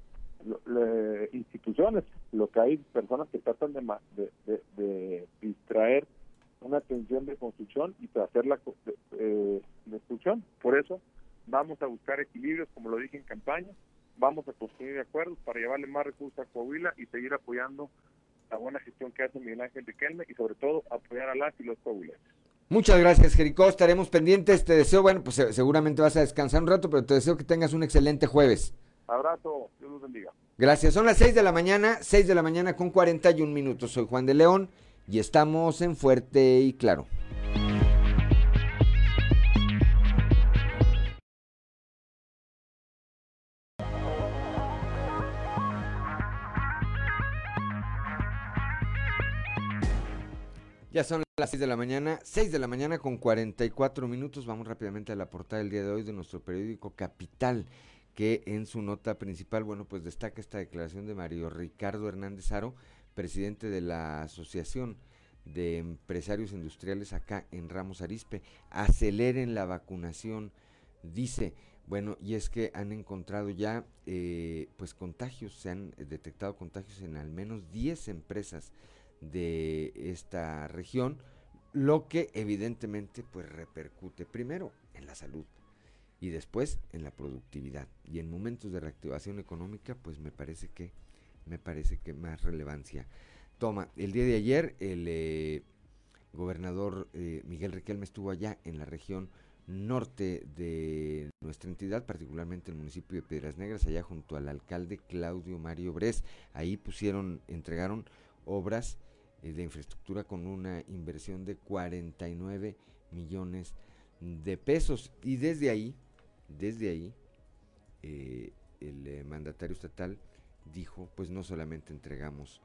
instituciones. Lo que hay personas que tratan de, de, de, distraer una tensión de construcción y de hacer la eh, destrucción. Por eso vamos a buscar equilibrios, como lo dije en campaña, vamos a construir acuerdos para llevarle más recursos a Coahuila y seguir apoyando la buena gestión que hace Miguel Ángel Riquelme y sobre todo apoyar a las y los coahuilenses. Muchas gracias, Jericó. Estaremos pendientes. Te deseo, bueno, pues seguramente vas a descansar un rato, pero te deseo que tengas un excelente jueves. Abrazo, Dios los bendiga. Gracias. Son las 6 de la mañana, 6 de la mañana con 41 minutos. Soy Juan de León y estamos en Fuerte y Claro. Ya son las 6 de la mañana, 6 de la mañana con 44 minutos. Vamos rápidamente a la portada del día de hoy de nuestro periódico Capital, que en su nota principal, bueno, pues destaca esta declaración de Mario Ricardo Hernández Aro, presidente de la Asociación de Empresarios Industriales acá en Ramos Arispe. Aceleren la vacunación, dice. Bueno, y es que han encontrado ya, eh, pues contagios, se han detectado contagios en al menos 10 empresas de esta región, lo que evidentemente pues repercute primero en la salud y después en la productividad y en momentos de reactivación económica pues me parece que me parece que más relevancia toma el día de ayer el eh, gobernador eh, Miguel Riquelme estuvo allá en la región norte de nuestra entidad, particularmente el municipio de Piedras Negras, allá junto al alcalde Claudio Mario Bres. Ahí pusieron, entregaron obras de infraestructura con una inversión de 49 millones de pesos. Y desde ahí, desde ahí, eh, el eh, mandatario estatal dijo, pues no solamente entregamos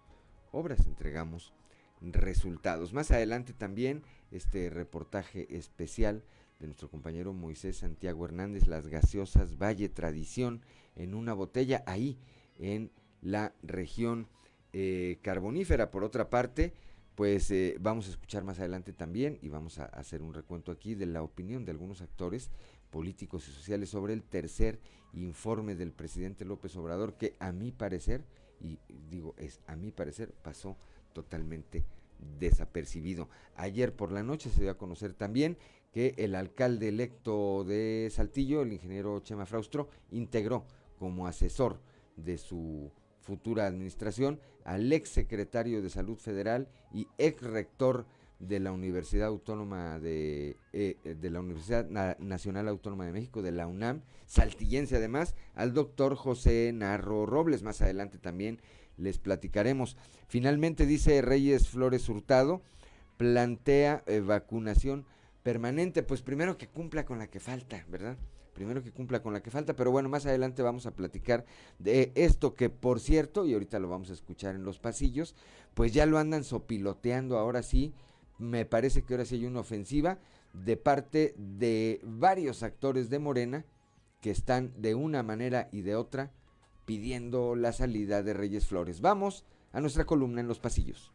obras, entregamos resultados. Más adelante también este reportaje especial de nuestro compañero Moisés Santiago Hernández, las gaseosas Valle Tradición en una botella ahí en la región eh, carbonífera. Por otra parte, pues eh, vamos a escuchar más adelante también y vamos a hacer un recuento aquí de la opinión de algunos actores políticos y sociales sobre el tercer informe del presidente López Obrador que a mi parecer, y digo es a mi parecer, pasó totalmente desapercibido. Ayer por la noche se dio a conocer también que el alcalde electo de Saltillo, el ingeniero Chema Fraustro, integró como asesor de su futura administración, al ex secretario de Salud Federal y ex rector de la Universidad Autónoma de, eh, de la Universidad Nacional Autónoma de México, de la UNAM, saltillense además, al doctor José Narro Robles. Más adelante también les platicaremos. Finalmente dice Reyes Flores Hurtado, plantea eh, vacunación permanente, pues primero que cumpla con la que falta, ¿verdad? Primero que cumpla con la que falta, pero bueno, más adelante vamos a platicar de esto que por cierto, y ahorita lo vamos a escuchar en los pasillos, pues ya lo andan sopiloteando ahora sí, me parece que ahora sí hay una ofensiva de parte de varios actores de Morena que están de una manera y de otra pidiendo la salida de Reyes Flores. Vamos a nuestra columna en los pasillos.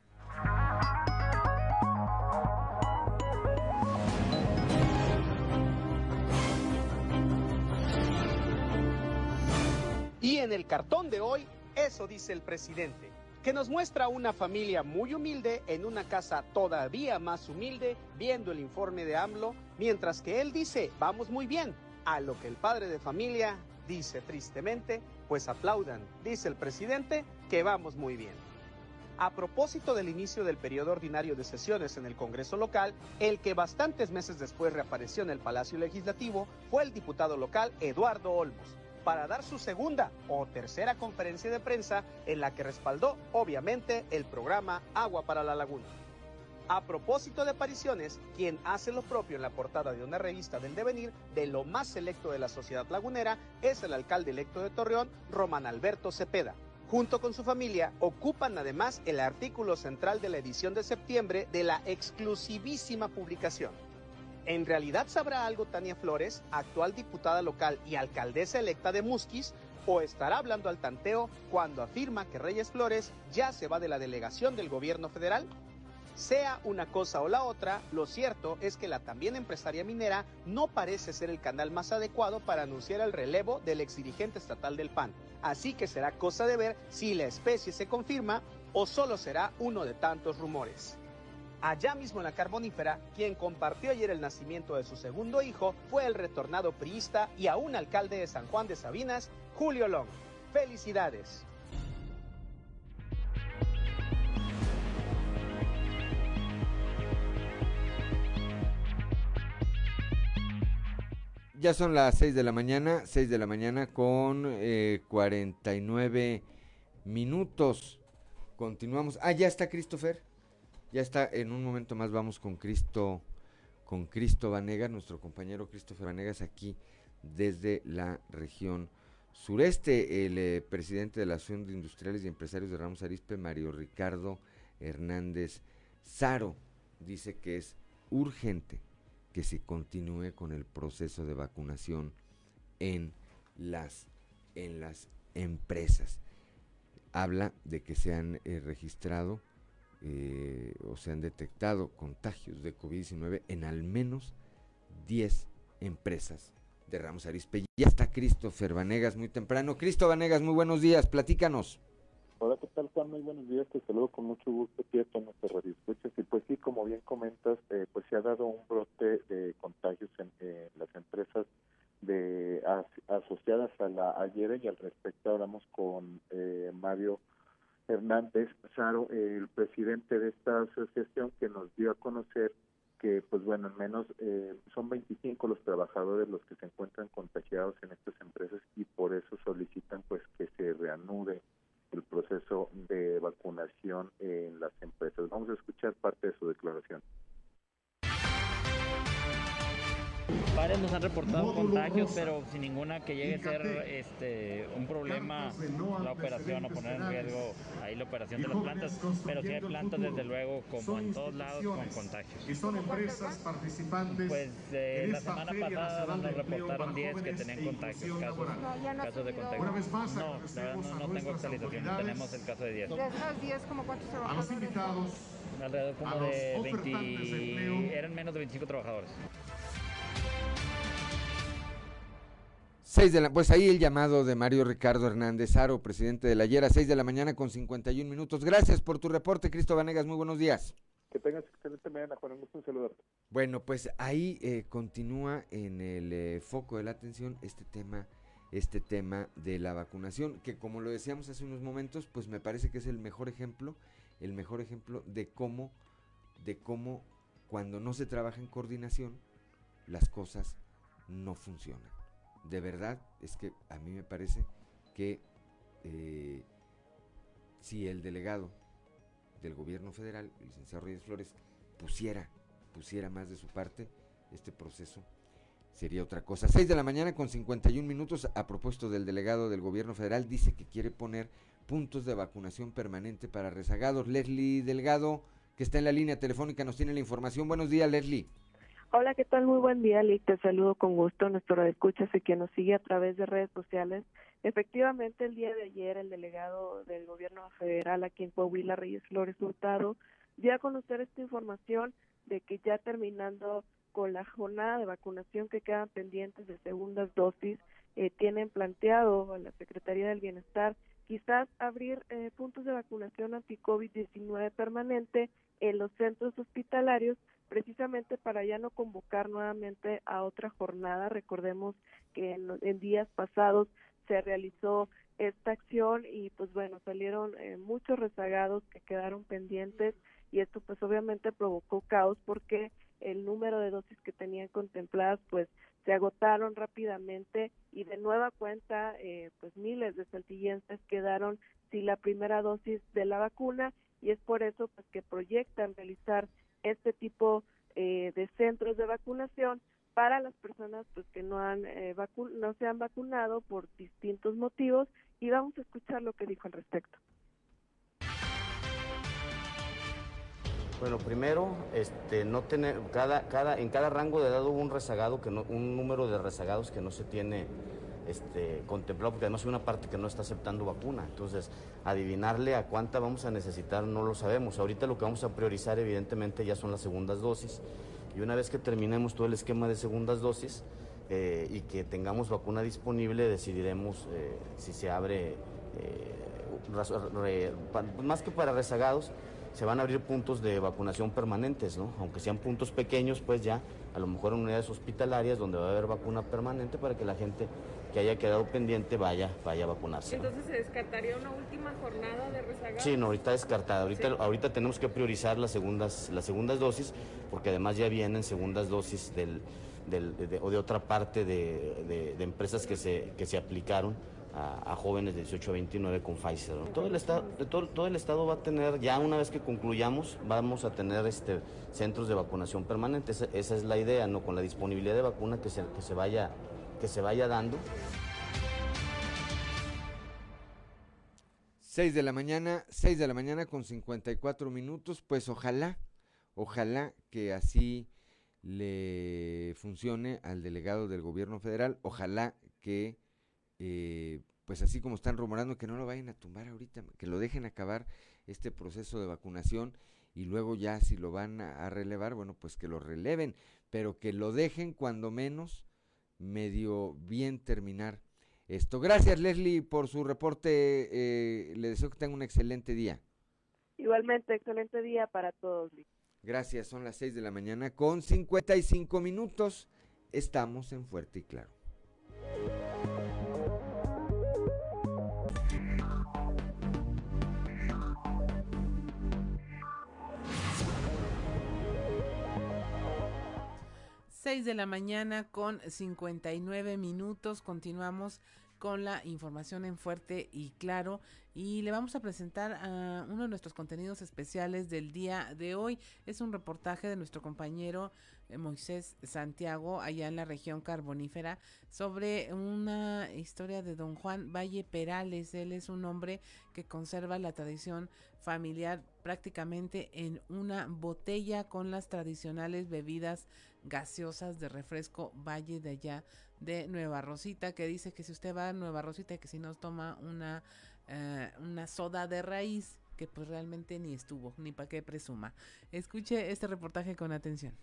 Y en el cartón de hoy, eso dice el presidente, que nos muestra una familia muy humilde en una casa todavía más humilde, viendo el informe de AMLO, mientras que él dice, vamos muy bien, a lo que el padre de familia dice tristemente, pues aplaudan, dice el presidente, que vamos muy bien. A propósito del inicio del periodo ordinario de sesiones en el Congreso local, el que bastantes meses después reapareció en el Palacio Legislativo fue el diputado local Eduardo Olmos, para dar su segunda o tercera conferencia de prensa en la que respaldó, obviamente, el programa Agua para la Laguna. A propósito de apariciones, quien hace lo propio en la portada de una revista del devenir de lo más selecto de la sociedad lagunera es el alcalde electo de Torreón, Román Alberto Cepeda. Junto con su familia, ocupan además el artículo central de la edición de septiembre de la exclusivísima publicación. ¿En realidad sabrá algo Tania Flores, actual diputada local y alcaldesa electa de Musquis, o estará hablando al tanteo cuando afirma que Reyes Flores ya se va de la delegación del gobierno federal? Sea una cosa o la otra, lo cierto es que la también empresaria minera no parece ser el canal más adecuado para anunciar el relevo del exdirigente estatal del PAN. Así que será cosa de ver si la especie se confirma o solo será uno de tantos rumores. Allá mismo en la carbonífera, quien compartió ayer el nacimiento de su segundo hijo fue el retornado priista y aún alcalde de San Juan de Sabinas, Julio Long. ¡Felicidades! Ya son las 6 de la mañana, 6 de la mañana con eh, 49 minutos. Continuamos. Ah, ya está Christopher. Ya está, en un momento más vamos con Cristo, con Cristo Vanegas, nuestro compañero Christopher Vanegas aquí desde la región sureste. El eh, presidente de la Asociación de Industriales y Empresarios de Ramos Arispe, Mario Ricardo Hernández Zaro, dice que es urgente que se continúe con el proceso de vacunación en las, en las empresas. Habla de que se han eh, registrado eh, o se han detectado contagios de COVID-19 en al menos 10 empresas de Ramos Arispe. Ya está Christopher Vanegas muy temprano. Cristo Vanegas, muy buenos días, platícanos. Hola, ¿qué tal, Juan? Muy buenos días. Te saludo con mucho gusto. Y pues sí, como bien comentas, eh, pues se ha dado un brote de contagios en las empresas de asociadas a la ayer y al respecto hablamos con eh, Mario Hernández Saro, el presidente de esta asociación que nos dio a conocer que pues bueno, al menos eh, son 25 los trabajadores los que se encuentran contagiados en estas empresas y por eso solicitan pues que se reanude el proceso de vacunación en las empresas. Vamos a escuchar parte de su declaración. Varios nos han reportado contagios, pero sin ninguna que llegue a ser este, un problema la operación o poner en riesgo ahí la operación de las plantas. Pero si hay plantas, desde luego, como en todos lados, con contagios. Y son empresas participantes. Pues eh, la semana pasada nos reportaron 10 que tenían contagios, casos, casos de contagio. No, la verdad no, no tengo actualización, tenemos el caso de 10. ¿De esos 10 como cuántos trabajadores? A los invitados. Alrededor como de 20, eran menos de 25 trabajadores. Seis de la, pues ahí el llamado de Mario Ricardo Hernández Aro, presidente de la Yera, 6 de la mañana con 51 minutos. Gracias por tu reporte, Cristo Vanegas. Muy buenos días. Que tengas excelente mañana, Juan. Un gusto saludarte. Bueno, pues ahí eh, continúa en el eh, foco de la atención este tema, este tema de la vacunación, que como lo decíamos hace unos momentos, pues me parece que es el mejor ejemplo, el mejor ejemplo de cómo, de cómo cuando no se trabaja en coordinación, las cosas no funcionan de verdad es que a mí me parece que eh, si el delegado del gobierno federal, el licenciado Reyes Flores, pusiera, pusiera más de su parte, este proceso sería otra cosa. 6 de la mañana con 51 minutos a propósito del delegado del gobierno federal, dice que quiere poner puntos de vacunación permanente para rezagados. Leslie Delgado, que está en la línea telefónica, nos tiene la información. Buenos días, Leslie. Hola, ¿qué tal? Muy buen día, Lick. Te saludo con gusto. Nuestro escuchas y que nos sigue a través de redes sociales. Efectivamente, el día de ayer, el delegado del gobierno federal aquí en Coahuila, Reyes Flores Hurtado, dio a conocer esta información de que ya terminando con la jornada de vacunación que quedan pendientes de segundas dosis, eh, tienen planteado la Secretaría del Bienestar quizás abrir eh, puntos de vacunación anti-COVID-19 permanente en los centros hospitalarios precisamente para ya no convocar nuevamente a otra jornada. Recordemos que en, días pasados se realizó esta acción y pues bueno, salieron eh, muchos rezagados que quedaron pendientes y esto pues obviamente provocó caos porque el número de dosis que tenían contempladas pues se agotaron rápidamente y de nueva cuenta eh, pues miles de saltillenses quedaron sin la primera dosis de la vacuna y es por eso pues que proyectan realizar este tipo eh, de centros de vacunación para las personas pues que no han eh, no se han vacunado por distintos motivos y vamos a escuchar lo que dijo al respecto. Bueno, primero, este, no tener, cada, cada, en cada rango de edad hubo un rezagado, que no, un número de rezagados que no se tiene este, contemplado, porque además hay una parte que no está aceptando vacuna. Entonces, adivinarle a cuánta vamos a necesitar no lo sabemos. Ahorita lo que vamos a priorizar, evidentemente, ya son las segundas dosis. Y una vez que terminemos todo el esquema de segundas dosis eh, y que tengamos vacuna disponible, decidiremos eh, si se abre, eh, más que para rezagados, se van a abrir puntos de vacunación permanentes, ¿no? Aunque sean puntos pequeños, pues ya a lo mejor en unidades hospitalarias donde va a haber vacuna permanente para que la gente que haya quedado pendiente vaya, vaya a vacunarse. Entonces se descartaría una última jornada de rezagado. Sí, no, ahorita descartada. Ahorita, ahorita tenemos que priorizar las segundas, las segundas dosis, porque además ya vienen segundas dosis del, de, o de otra parte de, empresas que se, que se aplicaron a, jóvenes de 18 a 29 con Pfizer. Todo, el estado, todo, todo, el estado va a tener, ya una vez que concluyamos, vamos a tener este, centros de vacunación permanentes. Esa, es la idea, ¿no? Con la disponibilidad de vacuna que se, que se, vaya, que se vaya dando. 6 de la mañana, 6 de la mañana con 54 minutos, pues ojalá, ojalá que así le funcione al delegado del gobierno federal, ojalá que eh, pues así como están rumorando, que no lo vayan a tumbar ahorita, que lo dejen acabar este proceso de vacunación y luego ya si lo van a, relevar, bueno, pues que lo releven, pero que lo dejen cuando menos medio bien terminar esto. Gracias Leslie por su reporte, eh, le deseo que tenga un excelente día. Igualmente, excelente día para todos. Gracias, son las 6 de la mañana con 55 minutos, estamos en Fuerte y Claro. 6 de la mañana con 59 minutos. Continuamos con la información en fuerte y claro y le vamos a presentar a uno de nuestros contenidos especiales del día de hoy. Es un reportaje de nuestro compañero eh, Moisés Santiago allá en la región carbonífera sobre una historia de don Juan Valle Perales. Él es un hombre que conserva la tradición familiar prácticamente en una botella con las tradicionales bebidas gaseosas de refresco Valle de allá de Nueva Rosita, que dice que si usted va a Nueva Rosita que si no toma una, eh, una soda de raíz, que pues realmente ni estuvo, ni para qué presuma. Escuche este reportaje con atención.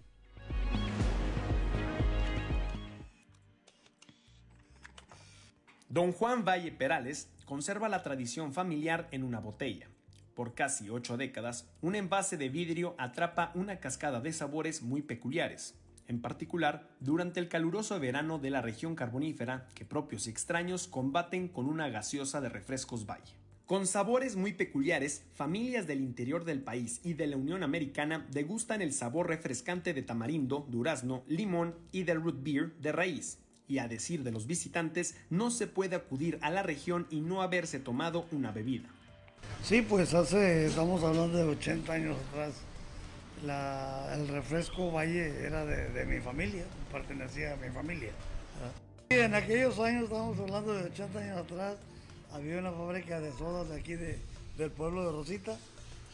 Don Juan Valle Perales conserva la tradición familiar en una botella. Por casi ocho décadas, un envase de vidrio atrapa una cascada de sabores muy peculiares, en particular durante el caluroso verano de la región carbonífera que propios y extraños combaten con una gaseosa de refrescos Valle. Con sabores muy peculiares, familias del interior del país y de la Unión Americana degustan el sabor refrescante de tamarindo, durazno, limón y del root beer de raíz. Y a decir de los visitantes, no se puede acudir a la región y no haberse tomado una bebida. Sí, pues hace, estamos hablando de 80 años atrás, el refresco Valle era de, mi familia, pertenecía a mi familia. en aquellos años, estamos hablando de 80 años atrás, había una fábrica de sodas de aquí del pueblo de Rosita,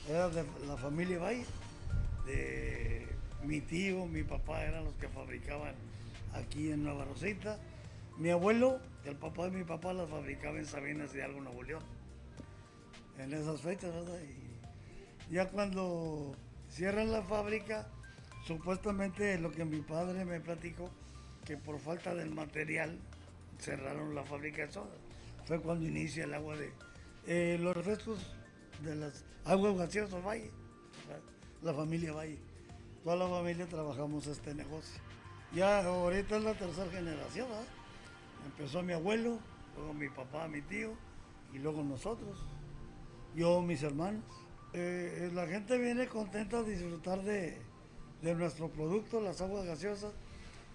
era de la familia Valle, de mi tío, mi papá eran los que fabricaban aquí en Nueva Rosita. Mi abuelo, el papá de mi papá, las fabricaba en Sabinas de Algo Nuevo León. En esas fechas, ¿verdad? Y ya cuando Cierran la fábrica, supuestamente lo que mi padre me platicó, que por falta del material cerraron la fábrica de soda. Fue cuando inicia el agua de eh, los refrescos de las aguas gaseosas Valle, la familia Valle. Toda la familia trabajamos este negocio. Ya ahorita es la tercera generación, ¿verdad? Empezó mi abuelo, luego mi papá, mi tío, y luego nosotros, yo, mis hermanos. Eh, la gente viene contenta a disfrutar de, de nuestro producto, las aguas gaseosas,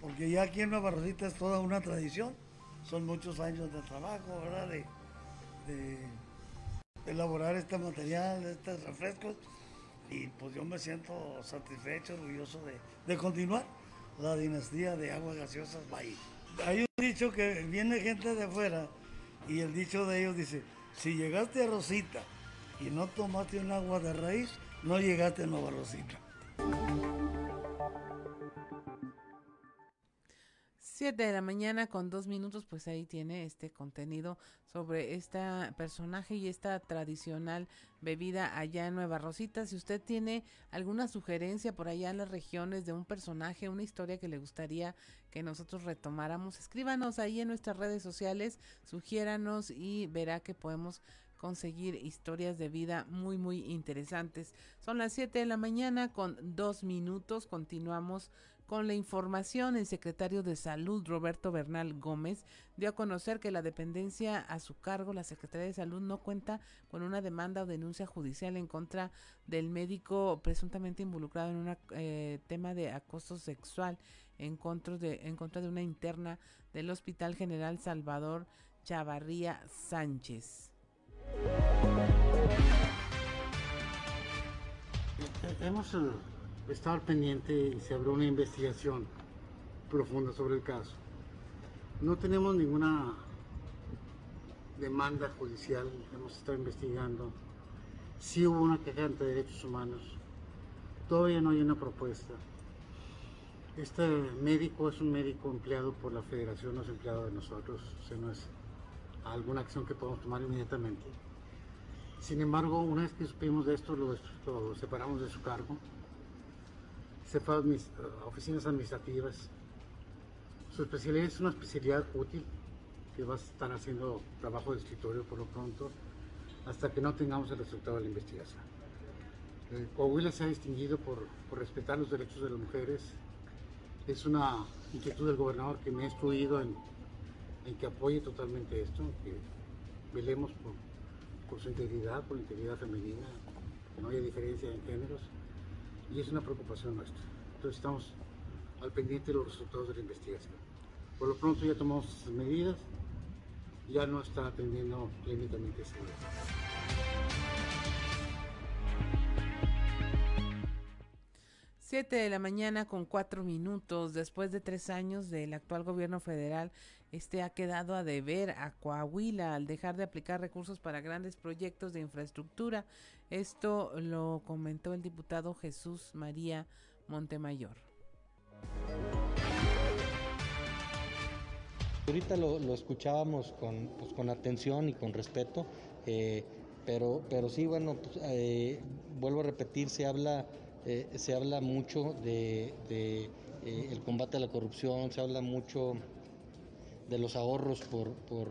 porque ya aquí en Nueva Rosita es toda una tradición. Son muchos años de trabajo, ¿verdad? De, elaborar este material, estos refrescos. Y pues yo me siento satisfecho, orgulloso de, de continuar la dinastía de aguas gaseosas. Hay un dicho que viene gente de afuera y el dicho de ellos dice, si llegaste a Rosita y no tomaste un agua de raíz, no llegaste a Nueva Rosita. 7 de la mañana con dos minutos, pues ahí tiene este contenido sobre este personaje y esta tradicional bebida allá en Nueva Rosita. Si usted tiene alguna sugerencia por allá en las regiones de un personaje, una historia que le gustaría que nosotros retomáramos, escríbanos ahí en nuestras redes sociales, sugiéranos y verá que podemos conseguir historias de vida muy muy interesantes. Son las 7 de la mañana con dos minutos, continuamos con la información, el secretario de Salud, Roberto Bernal Gómez, dio a conocer que la dependencia a su cargo, la Secretaría de Salud, no cuenta con una demanda o denuncia judicial en contra del médico presuntamente involucrado en un eh, tema de acoso sexual de, en contra de una interna del Hospital General Salvador Chavarría Sánchez. Hemos eh, estaba pendiente y se abrió una investigación profunda sobre el caso. No tenemos ninguna demanda judicial, hemos estado investigando. Sí hubo una queja ante derechos humanos. Todavía no hay una propuesta. Este médico es un médico empleado por la federación, no es empleado de nosotros, o sea, no es alguna acción que podamos tomar inmediatamente. Sin embargo, una vez que supimos de esto, lo, lo separamos de su cargo se fue a mis oficinas administrativas. Su especialidad es una especialidad útil que va a estar haciendo trabajo de escritorio por lo pronto hasta que no tengamos el resultado de la investigación. Eh, Coahuila se ha distinguido por, por, respetar los derechos de las mujeres. Es una inquietud del gobernador que me ha instruido en, en que apoye totalmente esto, que velemos por, su integridad, por la integridad femenina, que no haya diferencia en géneros y es una preocupación nuestra. Entonces estamos al pendiente de los resultados de la investigación. Por lo pronto ya tomamos estas medidas, ya no está atendiendo clínicamente ese 7 de la mañana con cuatro minutos. Después de tres años del actual gobierno federal, este ha quedado a deber a Coahuila al dejar de aplicar recursos para grandes proyectos de infraestructura. Esto lo comentó el diputado Jesús María Montemayor. Ahorita lo, escuchábamos con, pues, con, atención y con respeto, eh, pero, pero sí, bueno, pues, eh, vuelvo a repetir, se habla eh, se habla mucho de, eh, el combate a la corrupción, se habla mucho de los ahorros por, por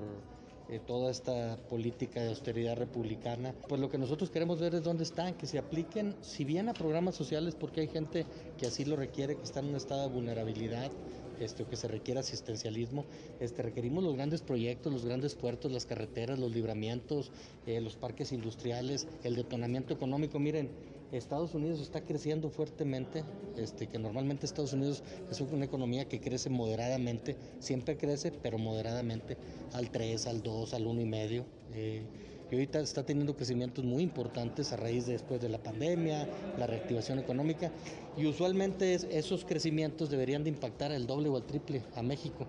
eh, toda esta política de austeridad republicana. Pues lo que nosotros queremos ver es dónde están, que se apliquen, si bien a programas sociales, porque hay gente que así lo requiere, que está en un estado de vulnerabilidad, este, que se requiere asistencialismo. Este, requerimos los grandes proyectos, los grandes puertos, las carreteras, los libramientos, los parques industriales, el detonamiento económico. Miren, Estados Unidos está creciendo fuertemente, este, que normalmente Estados Unidos es una economía que crece moderadamente, siempre crece, pero moderadamente, al 3, al 2, al 1,5. Eh, y ahorita está teniendo crecimientos muy importantes a raíz de después de la pandemia, la reactivación económica, y usualmente esos crecimientos deberían de impactar el doble o el triple a México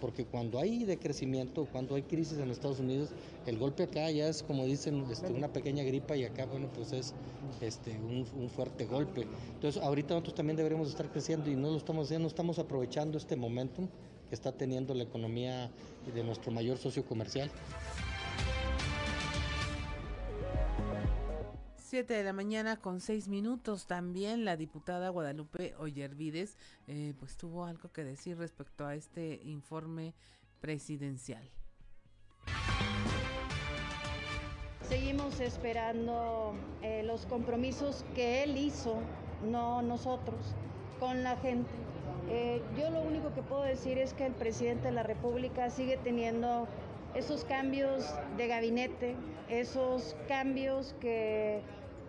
porque cuando hay decrecimiento, cuando hay crisis en Estados Unidos, el golpe acá ya es como dicen este, una pequeña gripa y acá, bueno, pues es este, un, un, fuerte golpe. Entonces, ahorita nosotros también deberíamos estar creciendo y no lo estamos haciendo, no estamos aprovechando este momentum que está teniendo la economía de nuestro mayor socio comercial. 7 de la mañana con 6 minutos. También la diputada Guadalupe Ollervides eh, pues tuvo algo que decir respecto a este informe presidencial. Seguimos esperando eh, los compromisos que él hizo, no nosotros, con la gente. Eh, yo lo único que puedo decir es que el presidente de la República sigue teniendo esos cambios de gabinete, esos cambios que,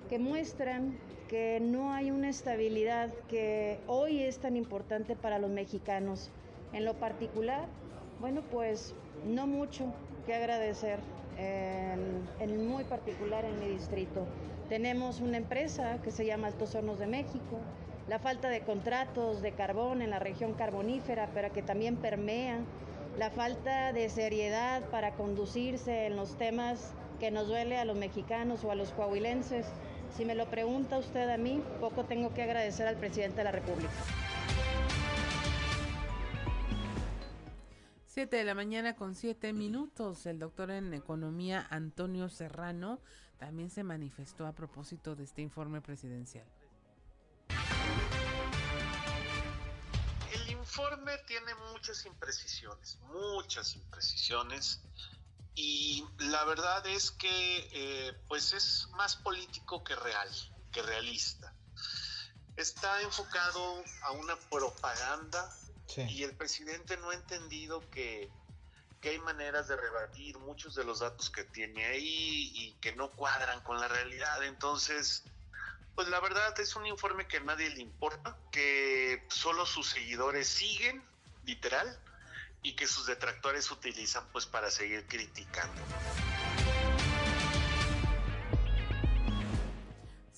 que muestran que no hay una estabilidad que hoy es tan importante para los mexicanos. En lo particular, bueno, pues no mucho que agradecer en, muy particular en mi distrito. Tenemos una empresa que se llama Altos Hornos de México, la falta de contratos de carbón en la región carbonífera, pero que también permea, la falta de seriedad para conducirse en los temas que nos duele a los mexicanos o a los coahuilenses. Si me lo pregunta usted a mí, poco tengo que agradecer al presidente de la República. 7 de la mañana con 7 minutos. El doctor en economía Antonio Serrano también se manifestó a propósito de este informe presidencial. El informe tiene muchas imprecisiones, muchas imprecisiones y la verdad es que eh, pues es más político que real, que realista. Está enfocado a una propaganda y el presidente no ha entendido que, hay maneras de rebatir muchos de los datos que tiene ahí y que no cuadran con la realidad. Entonces, pues la verdad es un informe que a nadie le importa, que solo sus seguidores siguen, literal, y que sus detractores utilizan pues para seguir criticando.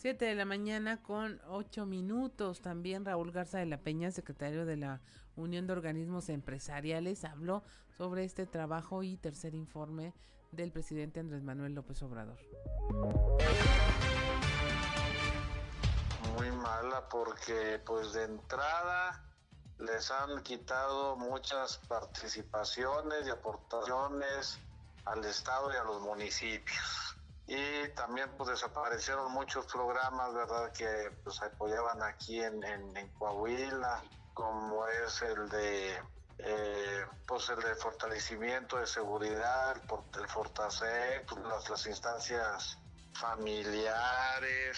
7 de la mañana con 8 minutos. También Raúl Garza de la Peña, secretario de la Unión de Organismos Empresariales, habló sobre este trabajo y tercer informe del presidente Andrés Manuel López Obrador. Muy mala porque pues de entrada les han quitado muchas participaciones y aportaciones al Estado y a los municipios. Y también pues desaparecieron muchos programas, ¿verdad?, que pues apoyaban aquí en, en Coahuila como es el de eh, pues el de fortalecimiento de seguridad, el, Fortasec, las, las instancias familiares,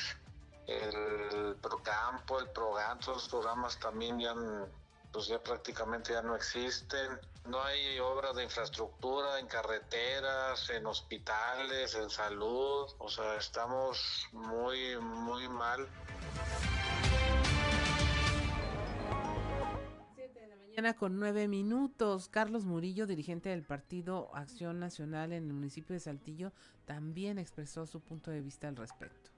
el Procampo, el Progan, todos los programas también ya, pues ya prácticamente ya no existen. No hay obras de infraestructura en carreteras, en hospitales, en salud. O sea, estamos muy, muy mal. Mañana con nueve minutos. Carlos Murillo, dirigente del Partido Acción Nacional en el municipio de Saltillo, también expresó su punto de vista al respecto.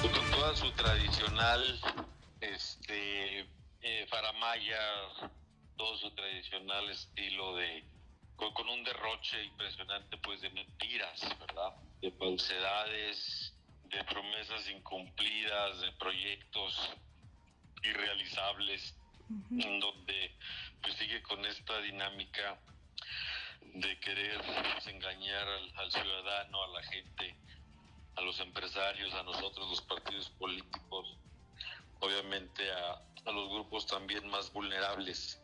Con toda su tradicional este, eh, faramaya, todo su tradicional estilo de con, con, un derroche impresionante pues de mentiras, ¿verdad? De falsedades, de promesas incumplidas, de proyectos irrealizables, en donde pues sigue con esta dinámica de querer engañar al, ciudadano, a la gente, a los empresarios, a nosotros los partidos políticos, obviamente a, a los grupos también más vulnerables.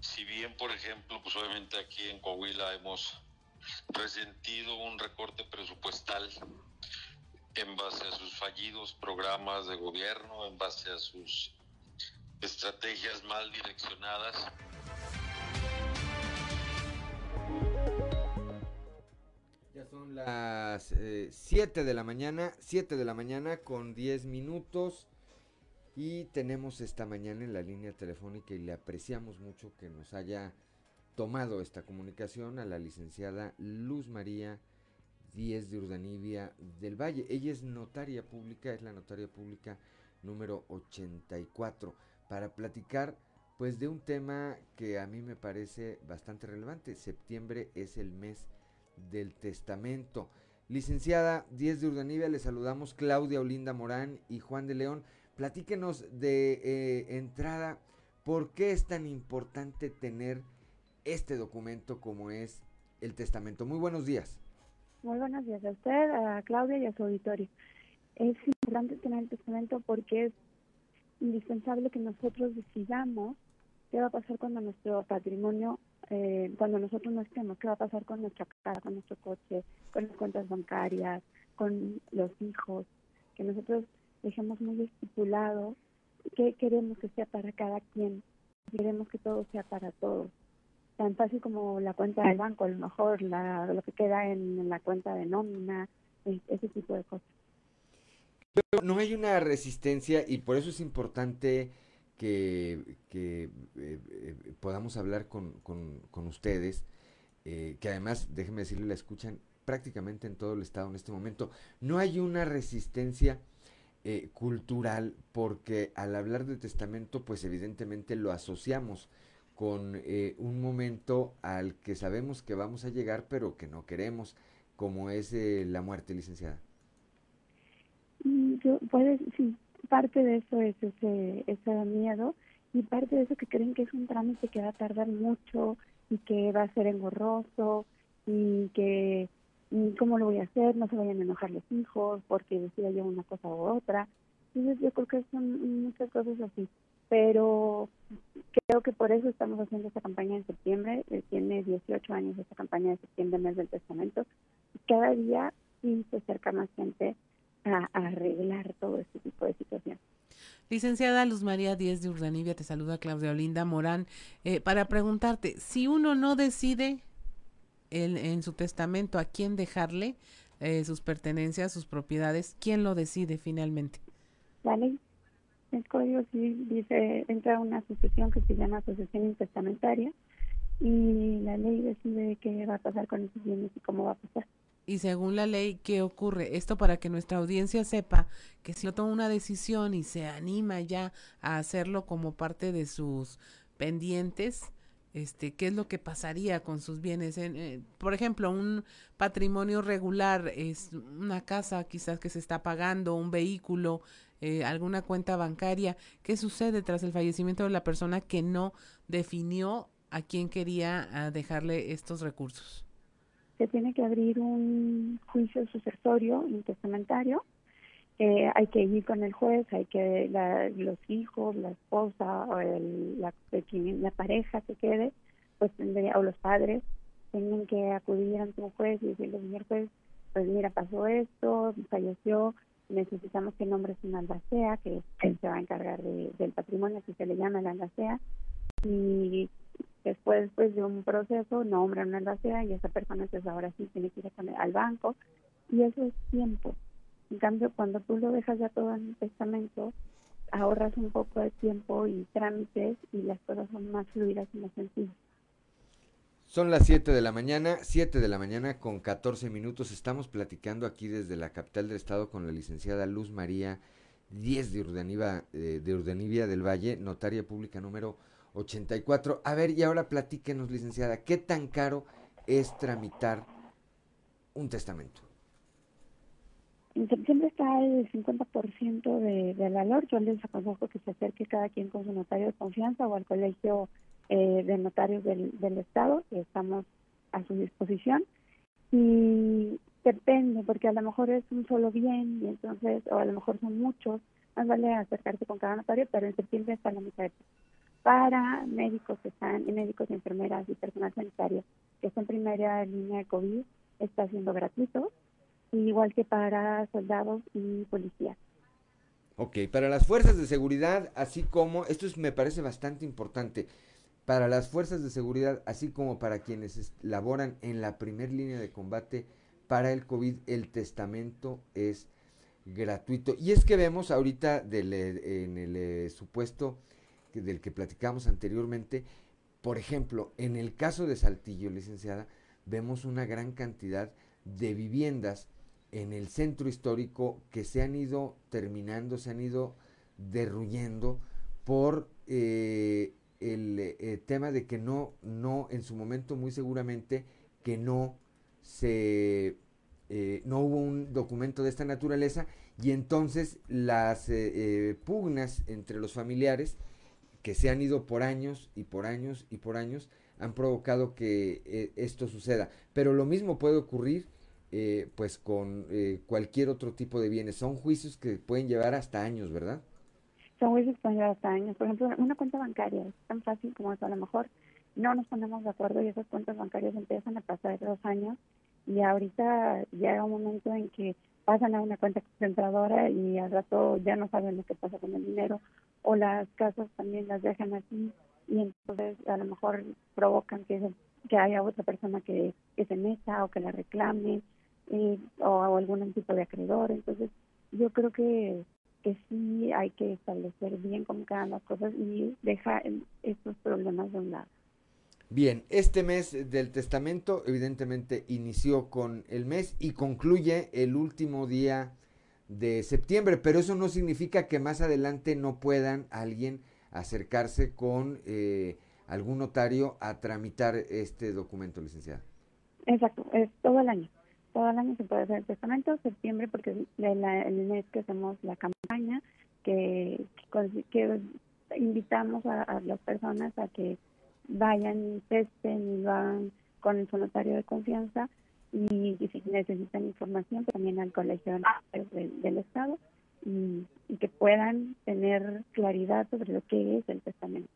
Si bien, por ejemplo, pues obviamente aquí en Coahuila hemos resentido un recorte presupuestal en base a sus fallidos programas de gobierno, en base a sus estrategias mal direccionadas. Son las 7 eh, de la mañana, 7 de la mañana con 10 minutos. Y tenemos esta mañana en la línea telefónica y le apreciamos mucho que nos haya tomado esta comunicación a la licenciada Luz María 10 de Urdanibia del Valle. Ella es notaria pública, es la notaria pública número 84, para platicar pues de un tema que a mí me parece bastante relevante. Septiembre es el mes del testamento. Licenciada 10 de Urdanibia, le saludamos Claudia Olinda Morán y Juan de León. Platíquenos de eh, entrada, ¿por qué es tan importante tener este documento como es el testamento? Muy buenos días. Muy buenos días a usted, a Claudia y a su auditorio. Es importante tener el testamento porque es indispensable que nosotros decidamos ¿Qué va a pasar cuando nuestro patrimonio, eh, cuando nosotros no estemos? ¿Qué va a pasar con nuestra casa, con nuestro coche, con las cuentas bancarias, con los hijos? Que nosotros dejemos muy estipulado qué queremos que sea para cada quien. Queremos que todo sea para todos. Tan fácil como la cuenta del banco, a lo mejor la, lo que queda en, la cuenta de nómina, ese tipo de cosas. no hay una resistencia y por eso es importante que, que eh, eh, podamos hablar con, con, ustedes, eh, que además, déjenme decirle, la escuchan prácticamente en todo el estado en este momento. No hay una resistencia cultural porque al hablar de testamento, pues evidentemente lo asociamos con un momento al que sabemos que vamos a llegar, pero que no queremos, como es la muerte, licenciada. Mm, yo, puede, sí, parte de eso es ese, ese miedo y parte de eso que creen que es un trámite que va a tardar mucho y que va a ser engorroso y que cómo lo voy a hacer, no se vayan a enojar los hijos porque decida yo una cosa u otra. Entonces yo creo que son muchas cosas así, pero creo que por eso estamos haciendo esta campaña en septiembre, eh, tiene 18 años esta campaña de septiembre, mes del testamento, cada día sí se acerca más gente a, arreglar todo este tipo de situaciones. Licenciada Luz María Díez de Urdanibia, te saluda Claudia Olinda Morán, eh, para preguntarte, si uno no decide en su testamento a quién dejarle eh, sus pertenencias, sus propiedades, ¿quién lo decide finalmente? La ley. El código civil dice, entra una asociación que se llama asociación intestamentaria y la ley decide qué va a pasar con esos bienes y cómo va a pasar y según la ley, ¿qué ocurre? Esto para que nuestra audiencia sepa que si no toma una decisión y se anima ya a hacerlo como parte de sus pendientes, este, ¿qué es lo que pasaría con sus bienes? Eh, por ejemplo, un patrimonio regular es una casa quizás que se está pagando, un vehículo, eh, alguna cuenta bancaria. ¿Qué sucede tras el fallecimiento de la persona que no definió a quién quería ah, dejarle estos recursos? Se tiene que abrir un juicio sucesorio intestamentario. Eh, hay que ir con el juez, hay que los hijos, la esposa o el, la, la pareja que quede, pues o los padres tienen que acudir ante un juez y decirle, señor juez, pues mira, pasó esto, falleció, necesitamos que nombres una albacea, que se va a encargar del patrimonio, que se le llama la albacea, y Después pues, de un proceso nombran una albacea y esa persona pues, ahora sí tiene que ir al banco y eso es tiempo. En cambio, cuando tú lo dejas ya todo en el testamento, ahorras un poco de tiempo y trámites y las cosas son más fluidas y más sencillas. Son las 7 de la mañana, 7 de la mañana con 14 minutos. Estamos platicando aquí desde la capital del estado con la licenciada Luz María Díez de Urdanibia, eh, de del Valle, notaria pública número 84. A ver, y ahora platíquenos, licenciada, ¿qué tan caro es tramitar un testamento? En septiembre está el 50% de, del valor. Yo les aconsejo que se acerque cada quien con su notario de confianza o al colegio eh, de notarios del, del Estado, que estamos a su disposición. Y depende, porque a lo mejor es un solo bien, y entonces, o a lo mejor son muchos, más vale acercarse con cada notario, pero en septiembre está la mitad de para médicos que están, médicos enfermeras y personal sanitario que están en primera línea de COVID, está siendo gratuito, igual que para soldados y policías. Ok, para las fuerzas de seguridad, así como, esto me parece bastante importante, para las fuerzas de seguridad, así como para quienes laboran en la primera línea de combate para el COVID, el testamento es gratuito. Y es que vemos ahorita del, en el eh, del que platicamos anteriormente, por ejemplo, en el caso de Saltillo, licenciada, vemos una gran cantidad de viviendas en el centro histórico que se han ido terminando, se han ido derruyendo por eh, el eh, tema de que no, no, en su momento muy seguramente, que no se, eh, no hubo un documento de esta naturaleza y entonces las pugnas entre los familiares que se han ido por años y por años y por años han provocado que eh, esto suceda. Pero lo mismo puede ocurrir eh, pues con eh, cualquier otro tipo de bienes. Son juicios que pueden llevar hasta años, ¿verdad? son muy suspendidas hasta años. Por ejemplo, una cuenta bancaria es tan fácil como eso. A lo mejor no nos ponemos de acuerdo y esas cuentas bancarias empiezan a pasar dos años y ahorita llega un momento en que pasan a una cuenta concentradora y al rato ya no saben lo que pasa con el dinero o las casas también las dejan así y entonces a lo mejor provocan que, haya otra persona que, que se meta o que la reclame o, algún tipo de acreedor. Entonces yo creo que, que sí hay que establecer bien cómo quedan las cosas y dejar estos problemas de un lado. Bien, este mes del testamento evidentemente inició con el mes y concluye el último día de septiembre, pero eso no significa que más adelante no puedan alguien acercarse con eh, algún notario a tramitar este documento, licenciada. Exacto, es todo el año. Todo el año se puede hacer el testamento, septiembre porque es el mes que hacemos la campaña, que, que, invitamos a, las personas a que vayan y testen y van con su notario de confianza y, si necesitan información también al colegio del Estado y, que puedan tener claridad sobre lo que es el testamento.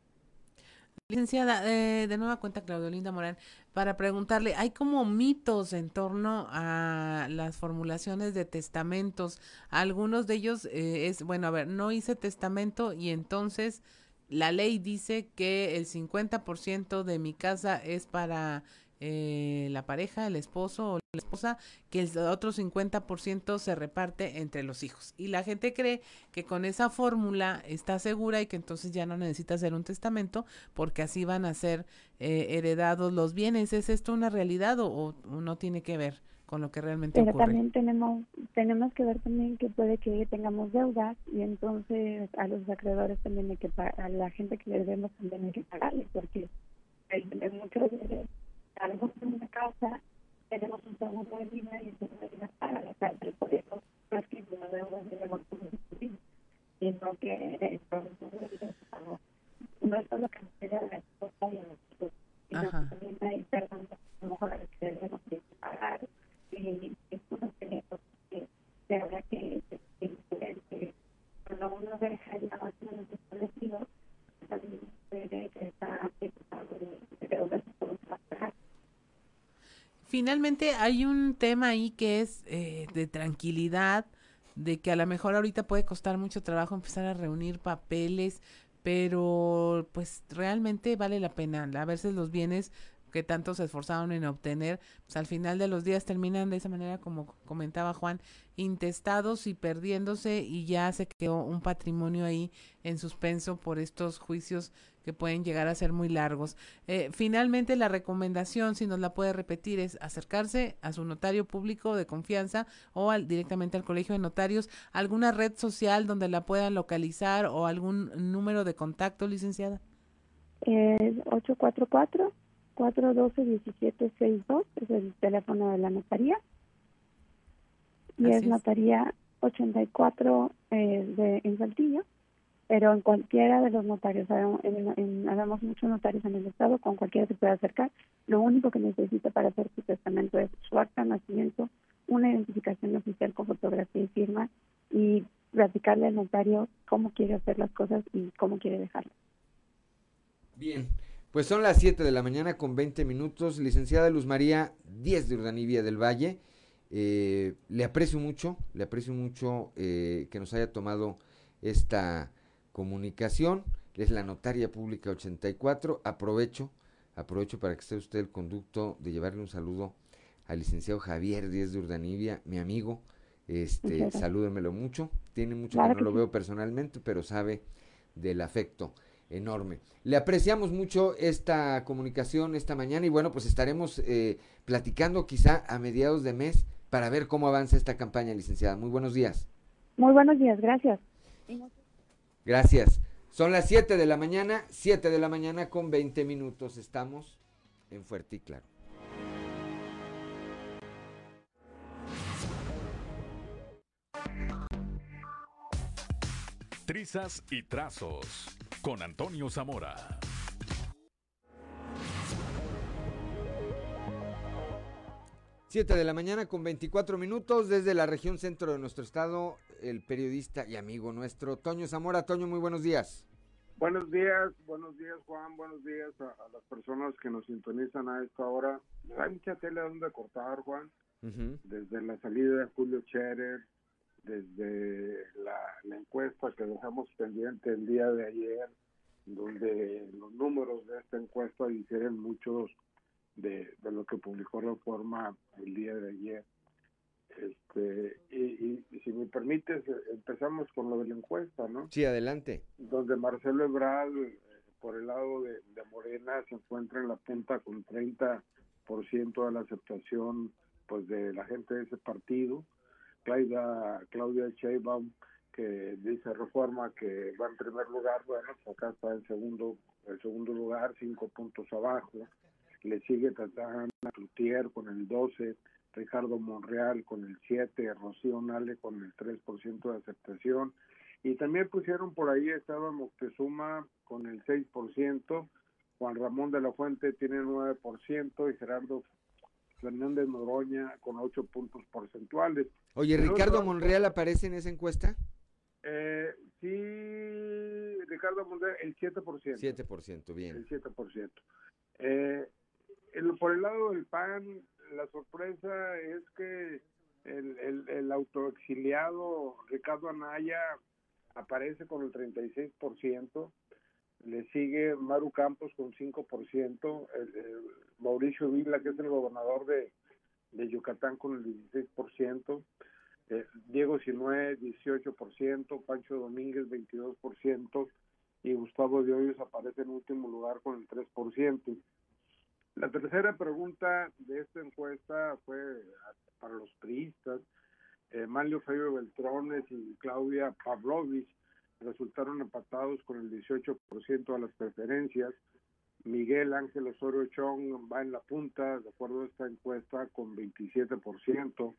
Licenciada, eh, de nueva cuenta Claudio Linda Morán, para preguntarle, hay como mitos en torno a las formulaciones de testamentos. Algunos de ellos eh, es, bueno, a ver, no hice testamento y entonces la ley dice que el 50% de mi casa es para eh, la pareja, el esposo o la esposa, que el otro 50% se reparte entre los hijos. Y la gente cree que con esa fórmula está segura y que entonces ya no necesita hacer un testamento porque así van a ser eh, heredados los bienes. ¿Es esto una realidad o, no tiene que ver? con lo que realmente Pero también tenemos tenemos que ver también que puede que tengamos deudas y entonces a los acreedores también hay que a la gente que le debemos también hay que pagarle porque hay, muchos algo en una casa, tenemos un segundo de vida y entonces hay una paga la cárcel. Por eso no es que una deuda de remorso sino que no es solo que nos queda la esposa y a los hijos, sino que también hay personas a lo mejor que debemos pagar y esto no tiene que se habla que cuando uno deja ya más o menos establecido también puede que está de deudas por pagar finalmente hay un tema ahí que es eh, de tranquilidad, de que a lo mejor ahorita puede costar mucho trabajo empezar a reunir papeles, pero pues realmente vale la pena. A veces los bienes que tanto se esforzaron en obtener, pues al final de los días terminan de esa manera, como comentaba Juan, intestados y perdiéndose y ya se quedó un patrimonio ahí en suspenso por estos juicios que pueden llegar a ser muy largos. Eh, finalmente, la recomendación, si nos la puede repetir, es acercarse a su notario público de confianza o al, directamente al colegio de notarios, alguna red social donde la puedan localizar o algún número de contacto, licenciada. Es 844 412-1762, es el teléfono de la notaría. Y es, notaría 84 eh, de, en Saltillo, pero en cualquiera de los notarios, habemos muchos notarios en el estado, con cualquiera se puede acercar. Lo único que necesita para hacer su testamento es su acta de nacimiento, una identificación oficial con fotografía y firma y platicarle al notario cómo quiere hacer las cosas y cómo quiere dejarlas. Bien, pues son las 7 de la mañana con 20 minutos. Licenciada Luz María 10 de Urdanibia del Valle. Eh, le aprecio mucho, le aprecio mucho eh, que nos haya tomado esta comunicación. Es la notaria pública 84. Aprovecho, aprovecho para que esté usted el conducto de llevarle un saludo al licenciado Javier 10 de Urdanibia, mi amigo. Este, salúdemelo mucho. Tiene mucho que no lo veo personalmente, pero sabe del afecto enorme. Le apreciamos mucho esta comunicación esta mañana y bueno, pues estaremos eh, platicando quizá a mediados de mes para ver cómo avanza esta campaña, licenciada. Muy buenos días. Muy buenos días, gracias. Gracias. Son las 7 de la mañana, 7 de la mañana con 20 minutos. Estamos en Fuerte y Claro. Trizas y trazos con Antonio Zamora. 7 de la mañana con 24 minutos desde la región centro de nuestro estado, el periodista y amigo nuestro, Toño Zamora. Toño, muy buenos días. Buenos días, buenos días Juan, buenos días a, a las personas que nos sintonizan a esta hora. Hay mucha tele donde cortar, Juan, desde la salida de Julio Scherer, desde la, la encuesta que dejamos pendiente el día de ayer, donde los números de esta encuesta difieren muchos de, de lo que publicó Reforma el día de ayer. Este, y, y, si me permites, empezamos con lo de la encuesta, ¿no? Sí, adelante. Donde Marcelo Ebrard, eh, por el lado de, de, Morena, se encuentra en la punta con 30% de la aceptación pues de la gente de ese partido. Claudia, Claudia Sheinbaum, que dice Reforma que va en primer lugar, bueno, pues acá está en segundo, el segundo lugar, cinco puntos abajo le sigue Tatán Cloutier con el 12, Ricardo Monreal con el 7, Rocío Nale con el 3% de aceptación. Y también pusieron por ahí, estaba Moctezuma con el 6%, Juan Ramón de la Fuente tiene 9% y Gerardo Fernández Noroña con 8 puntos porcentuales. Oye, ¿Ricardo otro, Monreal aparece en esa encuesta? Eh, sí, Ricardo Monreal, el 7%. 7%, bien. El 7%. Eh, el, por el lado del PAN, la sorpresa es que el, el, autoexiliado Ricardo Anaya aparece con el 36%, le sigue Maru Campos con 5%, el, el Mauricio Vila, que es el gobernador de, Yucatán, con el 16%, eh, Diego Sinué 18%, Pancho Domínguez 22%, y Gustavo de Hoyos aparece en último lugar con el 3%. La tercera pregunta de esta encuesta fue para los priistas. Eh, Manlio Fabio Beltrones y Claudia Pavlovich resultaron empatados con el 18% de las preferencias. Miguel Ángel Osorio Chong va en la punta, de acuerdo a esta encuesta, con 27%.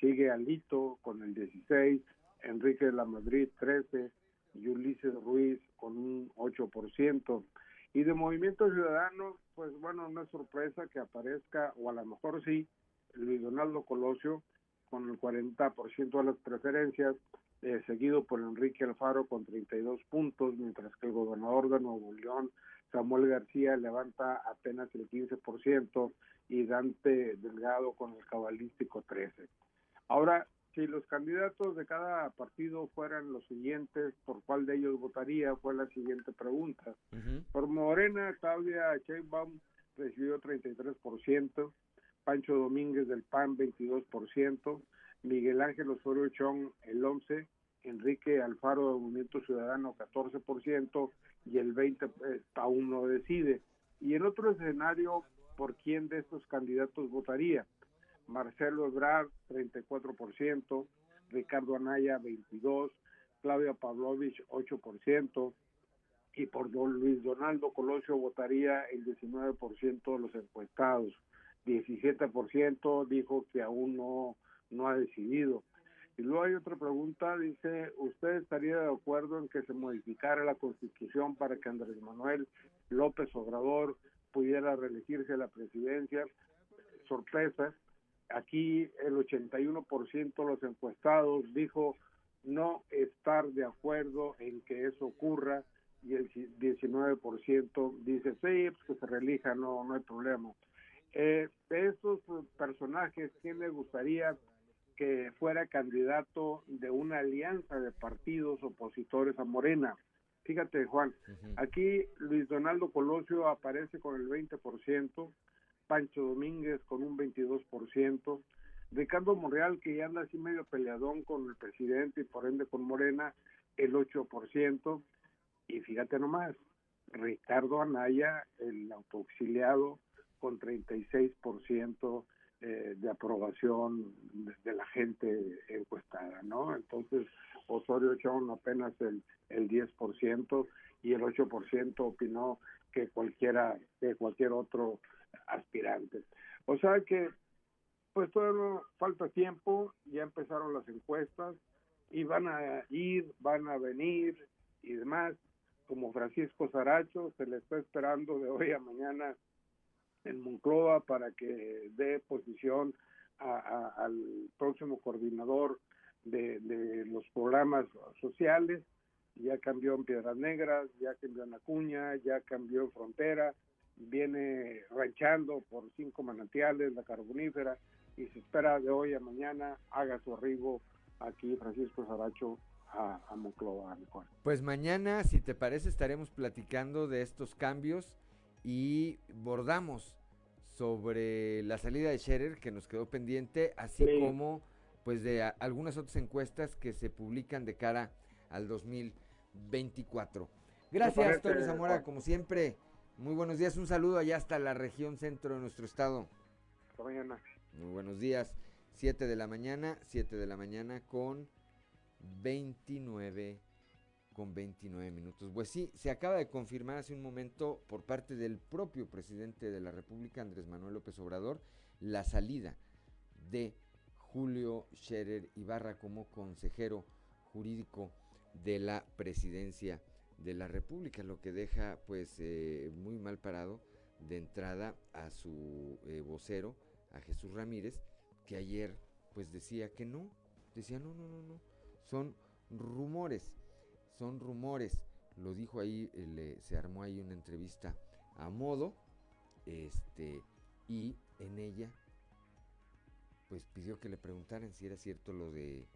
Sigue Alito con el 16%, Enrique de la Madrid 13%, y Ulises Ruiz con un 8%. Y de Movimiento Ciudadano, pues bueno, no es sorpresa que aparezca, o a lo mejor sí, Luis Donaldo Colosio con el 40% de las preferencias, eh, seguido por Enrique Alfaro con 32 puntos, mientras que el gobernador de Nuevo León, Samuel García, levanta apenas el 15% y Dante Delgado con el cabalístico 13. Ahora, si los candidatos de cada partido fueran los siguientes, ¿por cuál de ellos votaría? Fue la siguiente pregunta. Uh -huh. Por Morena, Claudia Sheinbaum recibió 33%, Pancho Domínguez del PAN 22%, Miguel Ángel Osorio Chong el 11%, Enrique Alfaro del Movimiento Ciudadano 14% y el 20% eh, aún no decide. Y en otro escenario, ¿por quién de estos candidatos votaría? Marcelo Ebrard, 34%, Ricardo Anaya, 22%, Claudia Pavlovich, 8%, y por don Luis Donaldo Colosio votaría el 19% de los encuestados. 17% dijo que aún no, no ha decidido. Y luego hay otra pregunta, dice, ¿usted estaría de acuerdo en que se modificara la constitución para que Andrés Manuel López Obrador pudiera reelegirse a la presidencia? Sorpresa, aquí el 81% de los encuestados dijo no estar de acuerdo en que eso ocurra y el 19% dice sí, pues que se relija, no, no hay problema. Eh, de estos personajes, ¿quién le gustaría que fuera candidato de una alianza de partidos opositores a Morena? Fíjate, Juan, uh -huh. aquí Luis Donaldo Colosio aparece con el 20%, Pancho Domínguez con un 22%, Ricardo Monreal, que ya anda así medio peleadón con el presidente y por ende con Morena, el 8%, y fíjate nomás, Ricardo Anaya, el autoexiliado, con 36% eh, de aprobación de, la gente encuestada, ¿no? Entonces, Osorio Chong apenas el, el 10% y el 8% opinó que cualquiera, que cualquier otro aspirantes. O sea que, pues todavía falta tiempo, ya empezaron las encuestas y van a ir, van a venir y demás, como Francisco Saracho, se le está esperando de hoy a mañana en Moncloa para que dé posición al próximo coordinador de, de, los programas sociales, ya cambió en Piedras Negras, ya cambió en Acuña, ya cambió en Frontera, viene ranchando por cinco manantiales, la carbonífera, y se espera de hoy a mañana haga su arribo aquí Francisco Saracho a, a Monclova. Pues mañana, si te parece, estaremos platicando de estos cambios y bordamos sobre la salida de Scherer que nos quedó pendiente, así como pues de algunas otras encuestas que se publican de cara al 2024. Gracias, Tony Zamora, como siempre. Muy buenos días, un saludo allá hasta la región centro de nuestro estado. Hasta mañana. Muy buenos días. 7 de la mañana, 7 de la mañana con 29 con 29 minutos. Pues sí, se acaba de confirmar hace un momento por parte del propio presidente de la República, Andrés Manuel López Obrador, la salida de Julio Scherer Ibarra como consejero jurídico de la presidencia de la República, lo que deja pues eh, muy mal parado de entrada a su eh, vocero, a Jesús Ramírez, que ayer pues decía que no, decía no, no, no, no, son rumores, son rumores, lo dijo ahí, eh, se armó ahí una entrevista a modo, este, y en ella pues pidió que le preguntaran si era cierto lo de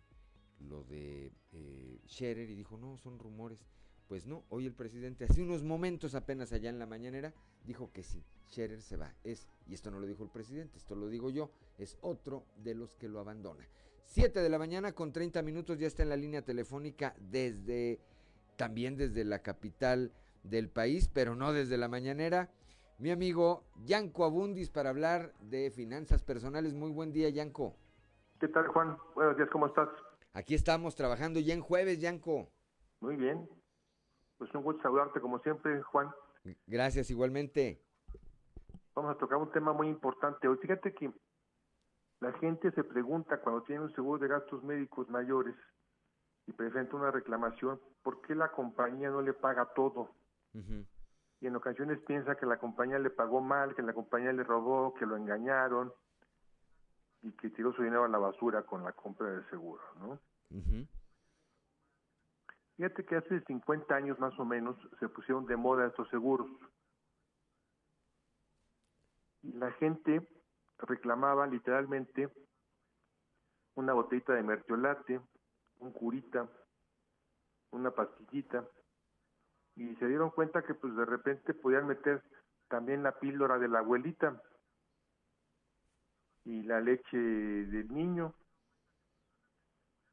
lo de eh, Scherer y dijo no son rumores pues no, hoy el presidente, hace unos momentos apenas allá en la mañanera, dijo que sí, Scherer se va. Es, y esto no lo dijo el presidente, esto lo digo yo, es otro de los que lo abandona. 7 de la mañana con 30 minutos ya está en la línea telefónica desde, también desde la capital del país, pero no desde la mañanera. Mi amigo Yanko Abundis para hablar de finanzas personales. Muy buen día, Yanko. ¿Qué tal, Juan? Buenos días, ¿cómo estás? Aquí estamos trabajando ya en jueves, Yanko. Muy bien, pues un gusto saludarte como siempre, Juan. Gracias, igualmente. Vamos a tocar un tema muy importante hoy. Fíjate que la gente se pregunta cuando tiene un seguro de gastos médicos mayores y presenta una reclamación, ¿por qué la compañía no le paga todo? Y en ocasiones piensa que la compañía le pagó mal, que la compañía le robó, que lo engañaron y que tiró su dinero a la basura con la compra del seguro, ¿no? Fíjate que hace 50 años más o menos se pusieron de moda estos seguros. Y la gente reclamaba literalmente una botellita de mertiolate, un curita, una pastillita, y se dieron cuenta que pues de repente podían meter también la píldora de la abuelita y la leche del niño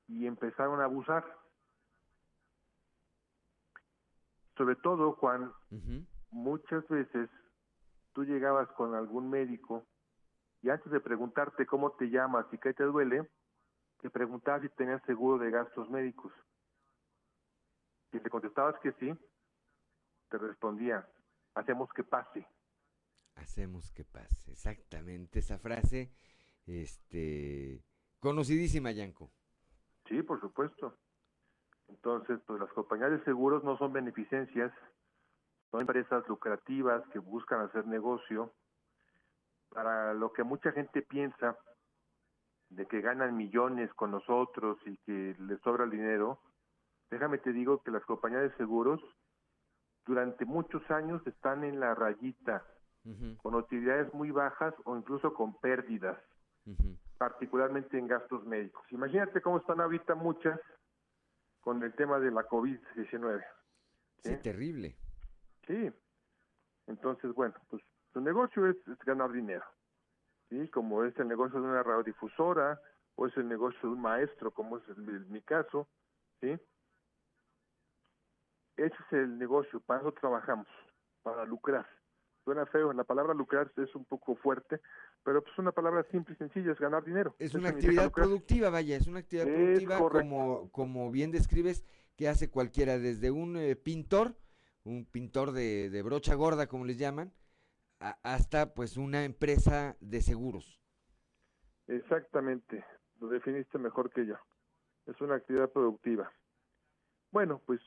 y empezaron a abusar. Sobre todo Juan, muchas veces tú llegabas con algún médico y antes de preguntarte cómo te llamas y qué te duele, te preguntabas si tenías seguro de gastos médicos. Si te contestabas que sí, te respondía, hacemos que pase. Hacemos que pase, exactamente esa frase, este, conocidísima, Yanko. Sí, por supuesto. Entonces, pues las compañías de seguros no son beneficencias, son empresas lucrativas que buscan hacer negocio. Para lo que mucha gente piensa de que ganan millones con nosotros y que les sobra el dinero, déjame te digo que las compañías de seguros durante muchos años están en la rayita, con utilidades muy bajas o incluso con pérdidas, particularmente en gastos médicos. Imagínate cómo están ahorita muchas con el tema de la COVID-19. ¿sí? terrible. Sí. Entonces, bueno, pues su negocio es, ganar dinero. ¿sí? Como es el negocio de una radiodifusora o es el negocio de un maestro, como es mi caso. ¿sí? Ese es el negocio, para eso trabajamos, para lucrar. Suena feo, la palabra lucrar es un poco fuerte, pero pues una palabra simple y sencilla, es ganar dinero. Es una actividad productiva, vaya, es una actividad productiva como, como bien describes que hace cualquiera, desde un eh, pintor, un pintor de, brocha gorda como les llaman, hasta pues una empresa de seguros. Exactamente, lo definiste mejor que yo. Es una actividad productiva. Bueno, pues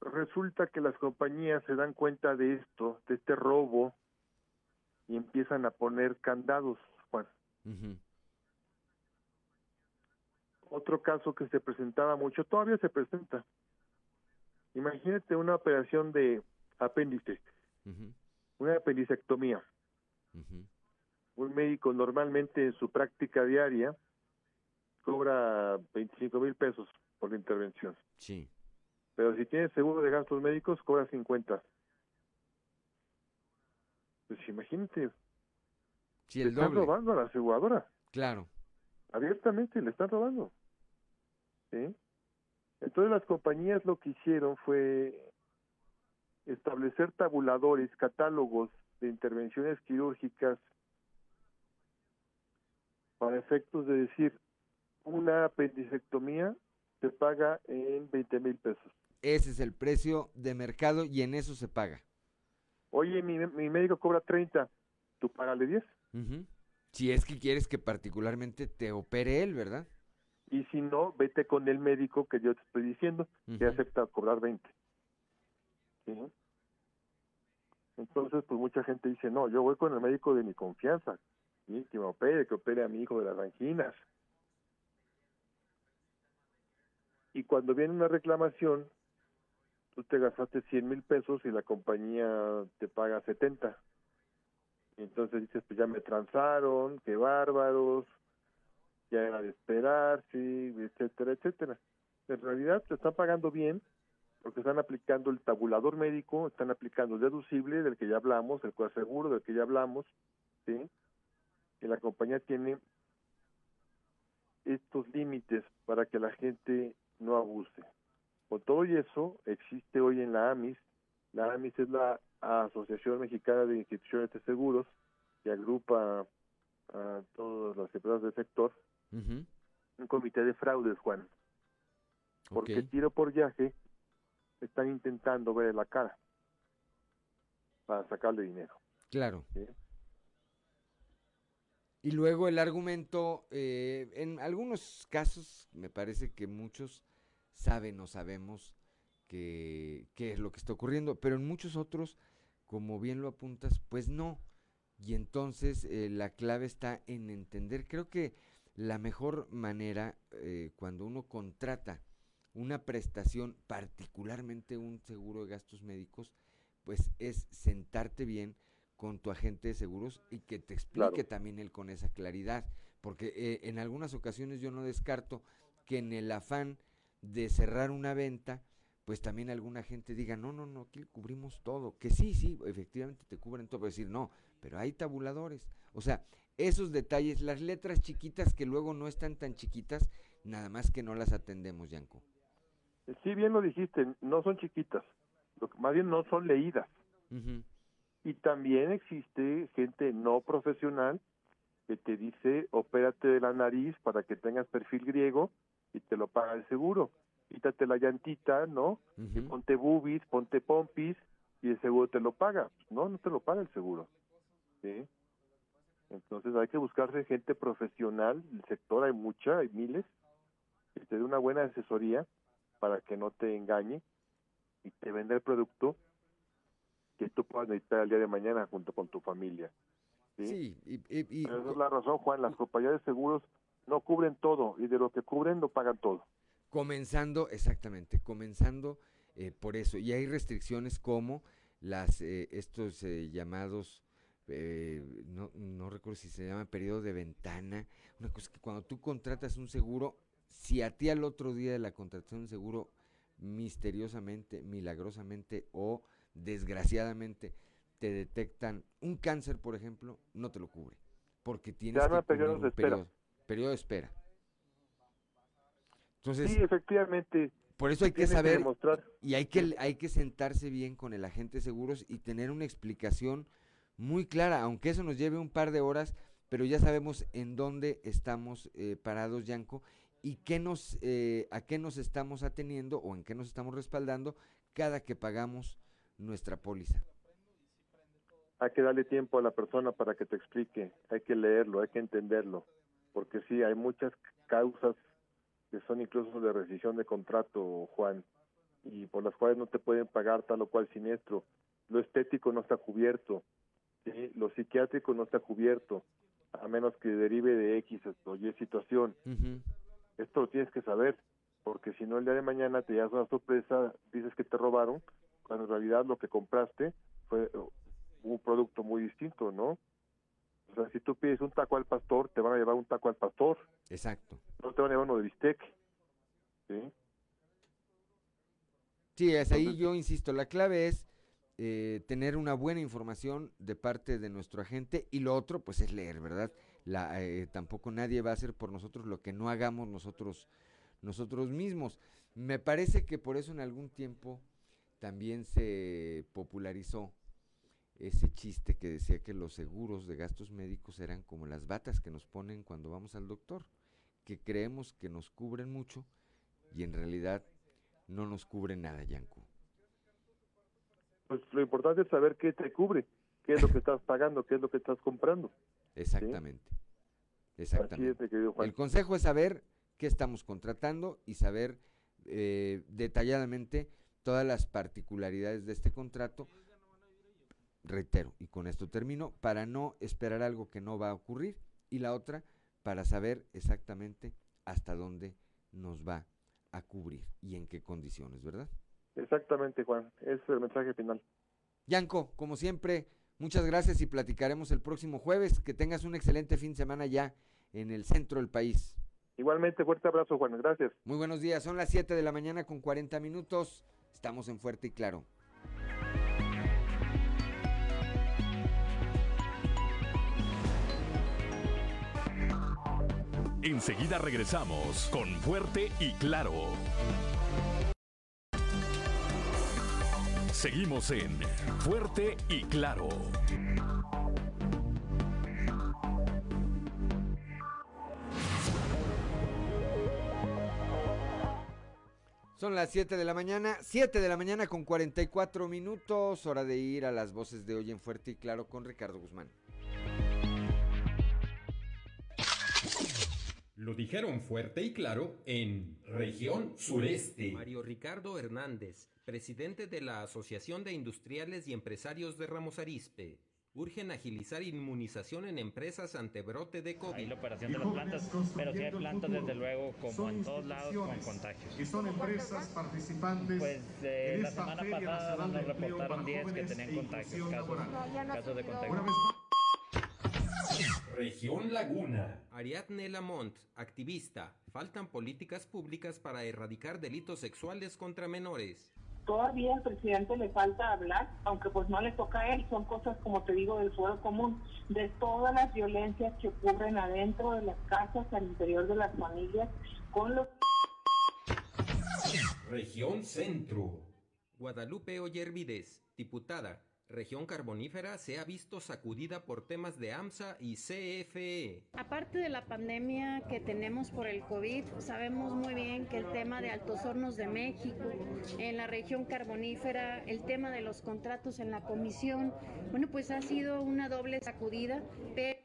resulta que las compañías se dan cuenta de esto, de este robo, y empiezan a poner candados, Juan. otro caso que se presentaba mucho, todavía se presenta. Imagínate una operación de apéndice, una apendicectomía. Un médico normalmente en su práctica diaria cobra 25 mil pesos por la intervención. Sí. Pero si tiene seguro de gastos médicos, cobra 50. Pues imagínate. Sí, el le están robando a la aseguradora. Claro. Abiertamente le están robando. ¿Sí? Entonces las compañías lo que hicieron fue establecer tabuladores, catálogos de intervenciones quirúrgicas para efectos de decir una apendicectomía se paga en 20 mil pesos. Ese es el precio de mercado y en eso se paga. Oye, mi, mi médico cobra 30, tú págale 10. Ujú. Si es que quieres que particularmente te opere él, ¿verdad? Y si no, vete con el médico que yo te estoy diciendo, que Ujú. acepta cobrar 20. ¿Sí? Entonces, pues mucha gente dice, no, yo voy con el médico de mi confianza, ¿sí? que me opere, que opere a mi hijo de las anginas. Y cuando viene una reclamación, tú te gastaste 100 mil pesos y la compañía te paga 70. Y entonces dices, pues ya me transaron, qué bárbaros, ya era de esperar, sí, etcétera, etcétera. En realidad te están pagando bien porque están aplicando el tabulador médico, están aplicando el deducible del que ya hablamos, el coaseguro del que ya hablamos, ¿sí? Y la compañía tiene estos límites para que la gente no abuse. Con todo y eso, existe hoy en la AMIS, la AMIS es la Asociación Mexicana de Instituciones de Seguros, que agrupa a todas las empresas del sector, un comité de fraudes, Juan. Porque tiro por viaje están intentando ver la cara para sacarle dinero. Claro. ¿sí? Y luego el argumento, eh, en algunos casos, me parece que muchos saben o sabemos que, qué es lo que está ocurriendo, pero en muchos otros, como bien lo apuntas, pues no. Y entonces eh, la clave está en entender, creo que la mejor manera eh, cuando uno contrata una prestación, particularmente un seguro de gastos médicos, pues es sentarte bien con tu agente de seguros y que te explique Claro. también él con esa claridad, porque eh, en algunas ocasiones yo no descarto que en el afán de cerrar una venta, pues también alguna gente diga, no, no, no, aquí cubrimos todo, que sí, sí, efectivamente te cubren todo, pero decir, no, pero hay tabuladores, o sea, esos detalles, las letras chiquitas que luego no están tan chiquitas, nada más que no las atendemos, Yanko. Sí, bien lo dijiste, no son chiquitas, lo que- más bien no son leídas. Y también existe gente no profesional que te dice, opérate de la nariz para que tengas perfil griego y te lo paga el seguro. Quítate la llantita, ¿no? Y ponte boobies, ponte pompis y el seguro te lo paga. No, no te lo paga el seguro. ¿sí? Entonces hay que buscarse gente profesional, el sector hay mucha, hay miles, que te dé una buena asesoría para que no te engañe y te venda el producto que tú puedas necesitar el día de mañana junto con tu familia. ¿sí? Sí, y, y- y- Pero esa es la razón, Juan, las compañías de seguros no cubren todo y de lo que cubren lo pagan todo. Comenzando, exactamente, comenzando eh, por eso. Y hay restricciones como las eh, estos eh, llamados, eh, no, no recuerdo si se llama periodo de ventana, una cosa que cuando tú contratas un seguro, si a ti al otro día de la contratación de un seguro, misteriosamente, milagrosamente o desgraciadamente te detectan un cáncer, por ejemplo, no te lo cubre. Porque tienes llama que periodos de espera. periodo, periodo de espera. Entonces, sí, efectivamente. por eso hay que saber y hay que, hay que sentarse bien con el agente de seguros y tener una explicación muy clara, aunque eso nos lleve un par de horas, pero ya sabemos en dónde estamos eh, parados, Yanko, y qué nos, eh, a qué nos estamos ateniendo o en qué nos estamos respaldando cada que pagamos nuestra póliza. Hay que darle tiempo a la persona para que te explique, hay que leerlo, hay que entenderlo, porque sí, hay muchas causas que son incluso de rescisión de contrato, Juan, y por las cuales no te pueden pagar tal o cual siniestro. Lo estético no está cubierto, ¿sí? lo psiquiátrico no está cubierto, a menos que derive de X o Y situación. Esto lo tienes que saber, porque si no el día de mañana te llevas una sorpresa, dices que te robaron, cuando en realidad lo que compraste fue un producto muy distinto, ¿no? O sea, si tú pides un taco al pastor, te van a llevar un taco al pastor. Exacto. No te van a llevar uno de bistec. ¿Sí? Sí, es ahí yo insisto, la clave es eh, tener una buena información de parte de nuestro agente y lo otro pues es leer, ¿verdad? La, eh, tampoco nadie va a hacer por nosotros lo que no hagamos nosotros, nosotros mismos. Me parece que por eso en algún tiempo también se popularizó ese chiste que decía que los seguros de gastos médicos eran como las batas que nos ponen cuando vamos al doctor, que creemos que nos cubren mucho y en realidad no nos cubre nada, Yanko. Pues lo importante es saber qué te cubre, qué es lo que estás pagando, qué es lo que estás comprando. Exactamente. Exactamente. El consejo es saber qué estamos contratando y saber eh, detalladamente todas las particularidades de este contrato. Reitero, y con esto termino, para no esperar algo que no va a ocurrir y la otra, para saber exactamente hasta dónde nos va a cubrir y en qué condiciones, ¿verdad? Exactamente, Juan. Ese es el mensaje final. Yanko, como siempre, muchas gracias y platicaremos el próximo jueves. Que tengas un excelente fin de semana ya en el centro del país. Igualmente, fuerte abrazo, Juan. Gracias. Muy buenos días. Son las 7 de la mañana con 40 minutos. Estamos en Fuerte y Claro. Enseguida regresamos con Fuerte y Claro. Seguimos en Fuerte y Claro. Son las 7 de la mañana, 7 de la mañana con 44 minutos, hora de ir a las voces de hoy en Fuerte y Claro con Ricardo Guzmán. Lo dijeron fuerte y claro en región sureste. Mario Ricardo Hernández, presidente de la Asociación de Industriales y Empresarios de Ramos Arizpe. Urgen agilizar inmunización en empresas ante brote de COVID. Ahí la operación de las plantas, pero sí hay plantas desde luego como en todos lados con contagios. Y son empresas participantes. Pues eh, la semana pasada nos reportaron 10 que tenían contagios, casos, casos de contagio. Región Laguna. Ariadne Lamont, activista. Faltan políticas públicas para erradicar delitos sexuales contra menores. Todavía al presidente le falta hablar, aunque pues no le toca a él, son cosas como te digo del fuero común, de todas las violencias que ocurren adentro de las casas, al interior de las familias, con los... Región Centro. Guadalupe Ollervides, diputada, región carbonífera se ha visto sacudida por temas de AMSA y CFE. Aparte de la pandemia que tenemos por el COVID, sabemos muy bien que el tema de Altos Hornos de México, en la región carbonífera, el tema de los contratos en la comisión, bueno, pues ha sido una doble sacudida. Pero...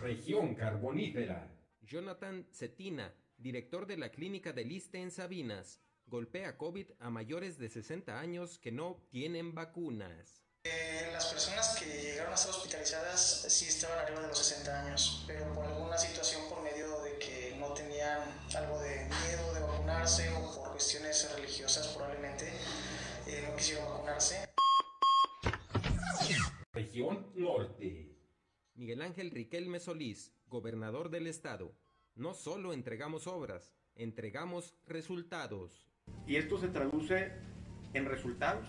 Región carbonífera. Jonathan Cetina, director de la clínica del Liste en Sabinas, golpea COVID a mayores de 60 años que no tienen vacunas. Eh, las personas que llegaron a ser hospitalizadas sí estaban arriba de los 60 años, pero por alguna situación por medio de que no tenían algo de miedo de vacunarse o por cuestiones religiosas probablemente eh, no quisieron vacunarse. Región Norte. Miguel Ángel Riquelme Solís, gobernador del estado. No solo entregamos obras, entregamos resultados. Y esto se traduce en resultados,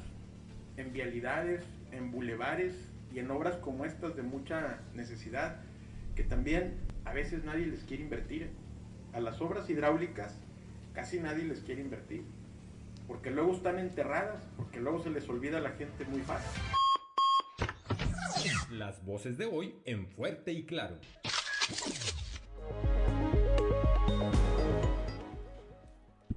en vialidades, en bulevares y en obras como estas de mucha necesidad, que también a veces nadie les quiere invertir. A las obras hidráulicas casi nadie les quiere invertir, porque luego están enterradas, porque luego se les olvida la gente muy fácil. Las voces de hoy en fuerte y claro.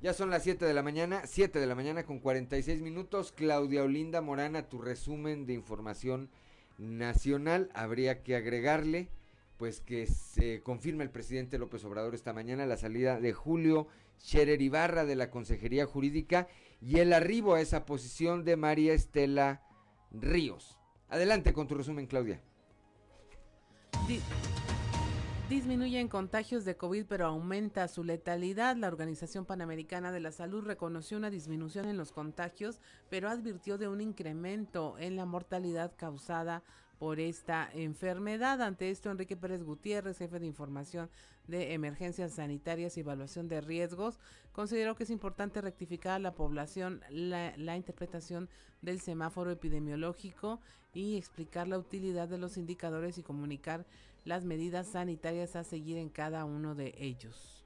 Ya son las 7 de la mañana, 7 de la mañana con 46 minutos. Claudia Olinda Morana, tu resumen de información nacional. Habría que agregarle, pues que se confirma el presidente López Obrador esta mañana la salida de Julio Scherer Ibarra de la Consejería Jurídica y el arribo a esa posición de María Estela Ríos. Adelante con tu resumen, Claudia. Disminuyen contagios de COVID, pero aumenta su letalidad. La Organización Panamericana de la Salud reconoció una disminución en los contagios, pero advirtió de un incremento en la mortalidad causada por esta enfermedad. Ante esto, Enrique Pérez Gutiérrez, jefe de información de emergencias sanitarias y evaluación de riesgos, consideró que es importante rectificar a la población la, la interpretación del semáforo epidemiológico y explicar la utilidad de los indicadores y comunicar las medidas sanitarias a seguir en cada uno de ellos.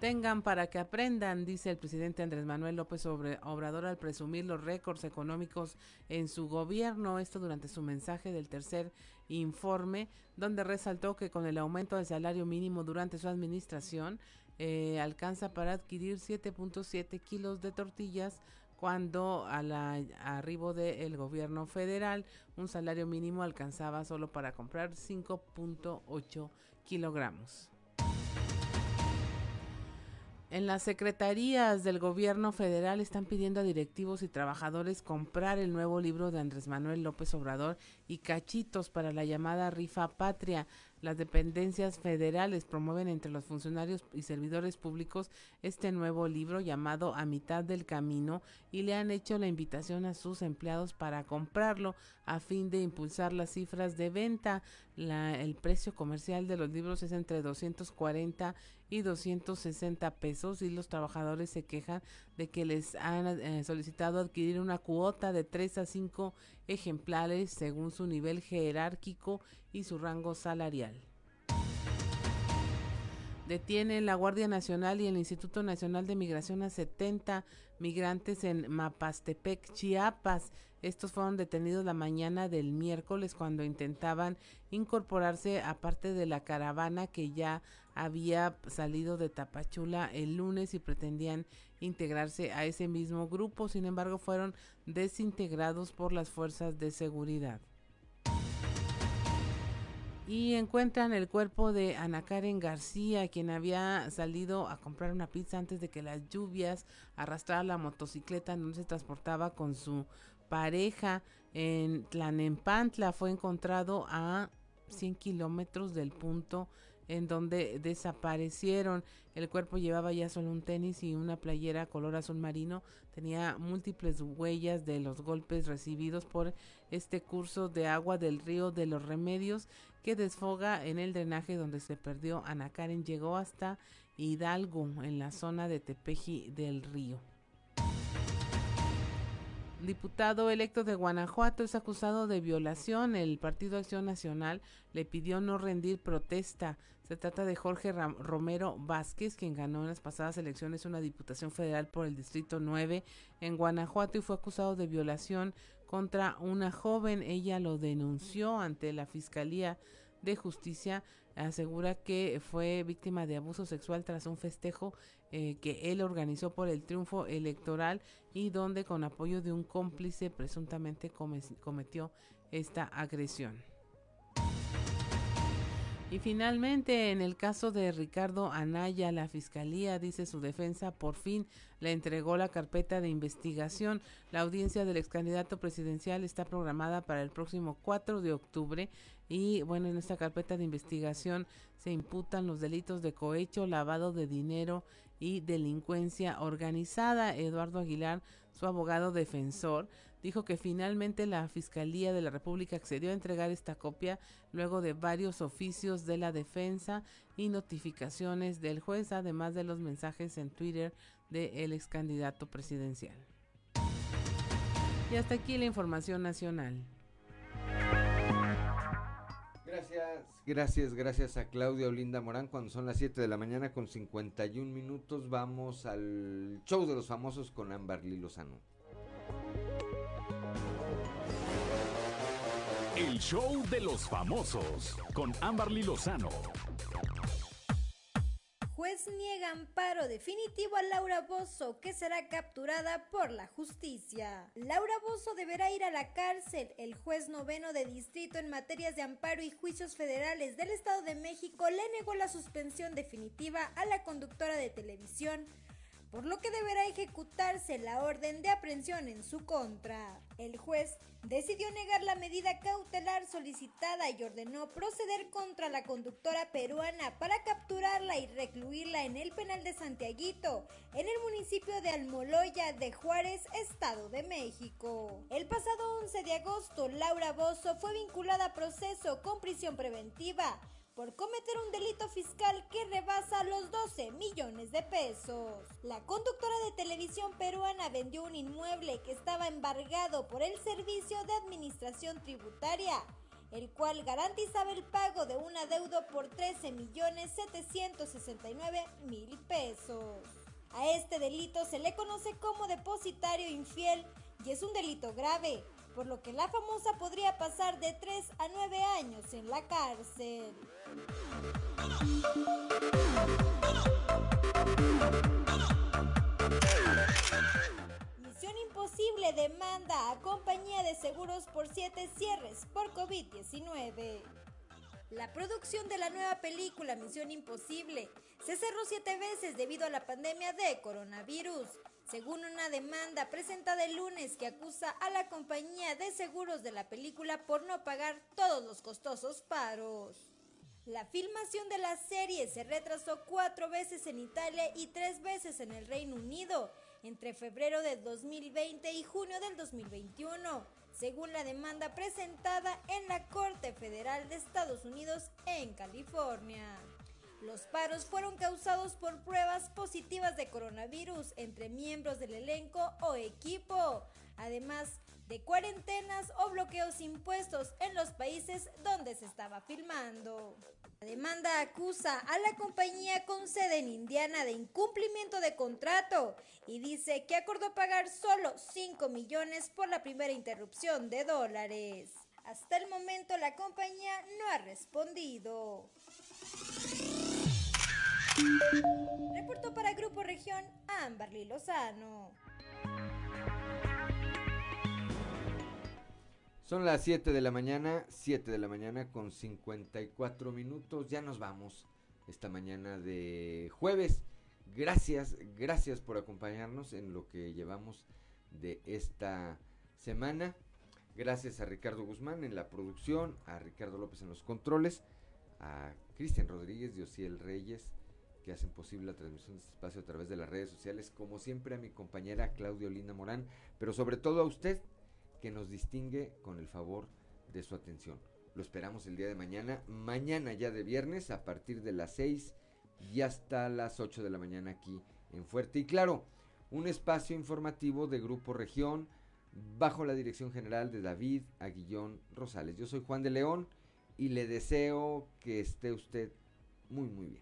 Tengan para que aprendan, dice el presidente Andrés Manuel López Obrador al presumir los récords económicos en su gobierno, esto durante su mensaje del tercer informe, donde resaltó que con el aumento del salario mínimo durante su administración, eh, alcanza para adquirir 7.7 kilos de tortillas, cuando al arribo del gobierno federal un salario mínimo alcanzaba solo para comprar 5.8 kilogramos. En las secretarías del gobierno federal están pidiendo a directivos y trabajadores comprar el nuevo libro de Andrés Manuel López Obrador y cachitos para la llamada rifa patria. Las dependencias federales promueven entre los funcionarios y servidores públicos este nuevo libro llamado A mitad del camino y le han hecho la invitación a sus empleados para comprarlo a fin de impulsar las cifras de venta. el precio comercial de los libros es entre 240 y 260 pesos y los trabajadores se quejan de que les han eh, solicitado adquirir una cuota de 3 a 5 ejemplares según su nivel jerárquico y su rango salarial. Detiene la Guardia Nacional y el Instituto Nacional de Migración a 70 migrantes en Mapastepec, Chiapas. Estos fueron detenidos la mañana del miércoles cuando intentaban incorporarse a parte de la caravana que ya había salido de Tapachula el lunes y pretendían integrarse a ese mismo grupo. Sin embargo, fueron desintegrados por las fuerzas de seguridad y encuentran el cuerpo de Ana Karen García, quien había salido a comprar una pizza antes de que las lluvias arrastraran la motocicleta donde se transportaba con su pareja en Tlanempantla. Fue encontrado a 100 kilómetros del punto en donde desaparecieron. El cuerpo llevaba ya solo un tenis y una playera color azul marino. Tenía múltiples huellas de los golpes recibidos por este curso de agua del río de los remedios que desfoga en el drenaje donde se perdió Ana Karen. Llegó hasta Hidalgo, en la zona de Tepeji del río. Diputado electo de Guanajuato es acusado de violación. El Partido Acción Nacional le pidió no rendir protesta. Se trata de Jorge Romero Vázquez, quien ganó en las pasadas elecciones una diputación federal por el Distrito 9 en Guanajuato y fue acusado de violación contra una joven. Ella lo denunció ante la Fiscalía de Justicia. Asegura que fue víctima de abuso sexual tras un festejo eh, que él organizó por el triunfo electoral y donde con apoyo de un cómplice presuntamente cometió esta agresión. Y finalmente, en el caso de Ricardo Anaya, la Fiscalía, dice su defensa, por fin le entregó la carpeta de investigación. La audiencia del ex candidato presidencial está programada para el próximo 4 de octubre y bueno, en esta carpeta de investigación se imputan los delitos de cohecho, lavado de dinero y delincuencia organizada. Eduardo Aguilar, su abogado defensor, dijo que finalmente la Fiscalía de la República accedió a entregar esta copia luego de varios oficios de la defensa y notificaciones del juez, además de los mensajes en Twitter del ex candidato presidencial. Y hasta aquí la información nacional. Gracias, gracias, gracias a Claudia Olinda Morán. Cuando son las 7 de la mañana con 51 minutos, vamos al show de los famosos con Amberly Lozano. El show de los famosos con Amberly Lozano. Juez niega amparo definitivo a Laura Bozo, que será capturada por la justicia. Laura Bozo deberá ir a la cárcel. El juez noveno de distrito en materias de amparo y juicios federales del Estado de México le negó la suspensión definitiva a la conductora de televisión por lo que deberá ejecutarse la orden de aprehensión en su contra. El juez decidió negar la medida cautelar solicitada y ordenó proceder contra la conductora peruana para capturarla y recluirla en el penal de Santiaguito, en el municipio de Almoloya de Juárez, Estado de México. El pasado 11 de agosto, Laura Bozo fue vinculada a proceso con prisión preventiva por cometer un delito fiscal que rebasa los 12 millones de pesos. La conductora de televisión peruana vendió un inmueble que estaba embargado por el Servicio de Administración Tributaria, el cual garantizaba el pago de un adeudo por 13 millones 769 mil pesos. A este delito se le conoce como depositario infiel y es un delito grave, por lo que la famosa podría pasar de 3 a 9 años en la cárcel. Misión Imposible demanda a compañía de seguros por 7 cierres por COVID-19. La producción de la nueva película Misión Imposible se cerró siete veces debido a la pandemia de coronavirus, según una demanda presentada el lunes que acusa a la compañía de seguros de la película por no pagar todos los costosos paros. La filmación de la serie se retrasó cuatro veces en Italia y tres veces en el Reino Unido, entre febrero del 2020 y junio del 2021 según la demanda presentada en la Corte Federal de Estados Unidos en California. Los paros fueron causados por pruebas positivas de coronavirus entre miembros del elenco o equipo, además de cuarentenas o bloqueos impuestos en los países donde se estaba filmando. La demanda acusa a la compañía con sede en Indiana de incumplimiento de contrato y dice que acordó pagar solo 5 millones por la primera interrupción de dólares. Hasta el momento la compañía no ha respondido. Reportó para Grupo Región Amberly Lozano. Son las 7 de la mañana, 7 de la mañana con 54 minutos. Ya nos vamos esta mañana de jueves. Gracias, gracias por acompañarnos en lo que llevamos de esta semana. Gracias a Ricardo Guzmán en la producción, a Ricardo López en los controles, a Cristian Rodríguez y Ociel Reyes que hacen posible la transmisión de este espacio a través de las redes sociales, como siempre a mi compañera Claudia Olinda Morán, pero sobre todo a usted que nos distingue con el favor de su atención. Lo esperamos el día de mañana, mañana ya de viernes a partir de las 6 y hasta las 8 de la mañana aquí en Fuerte y Claro, un espacio informativo de Grupo Región bajo la dirección general de David Aguillón Rosales. Yo soy Juan de León y le deseo que esté usted muy muy bien.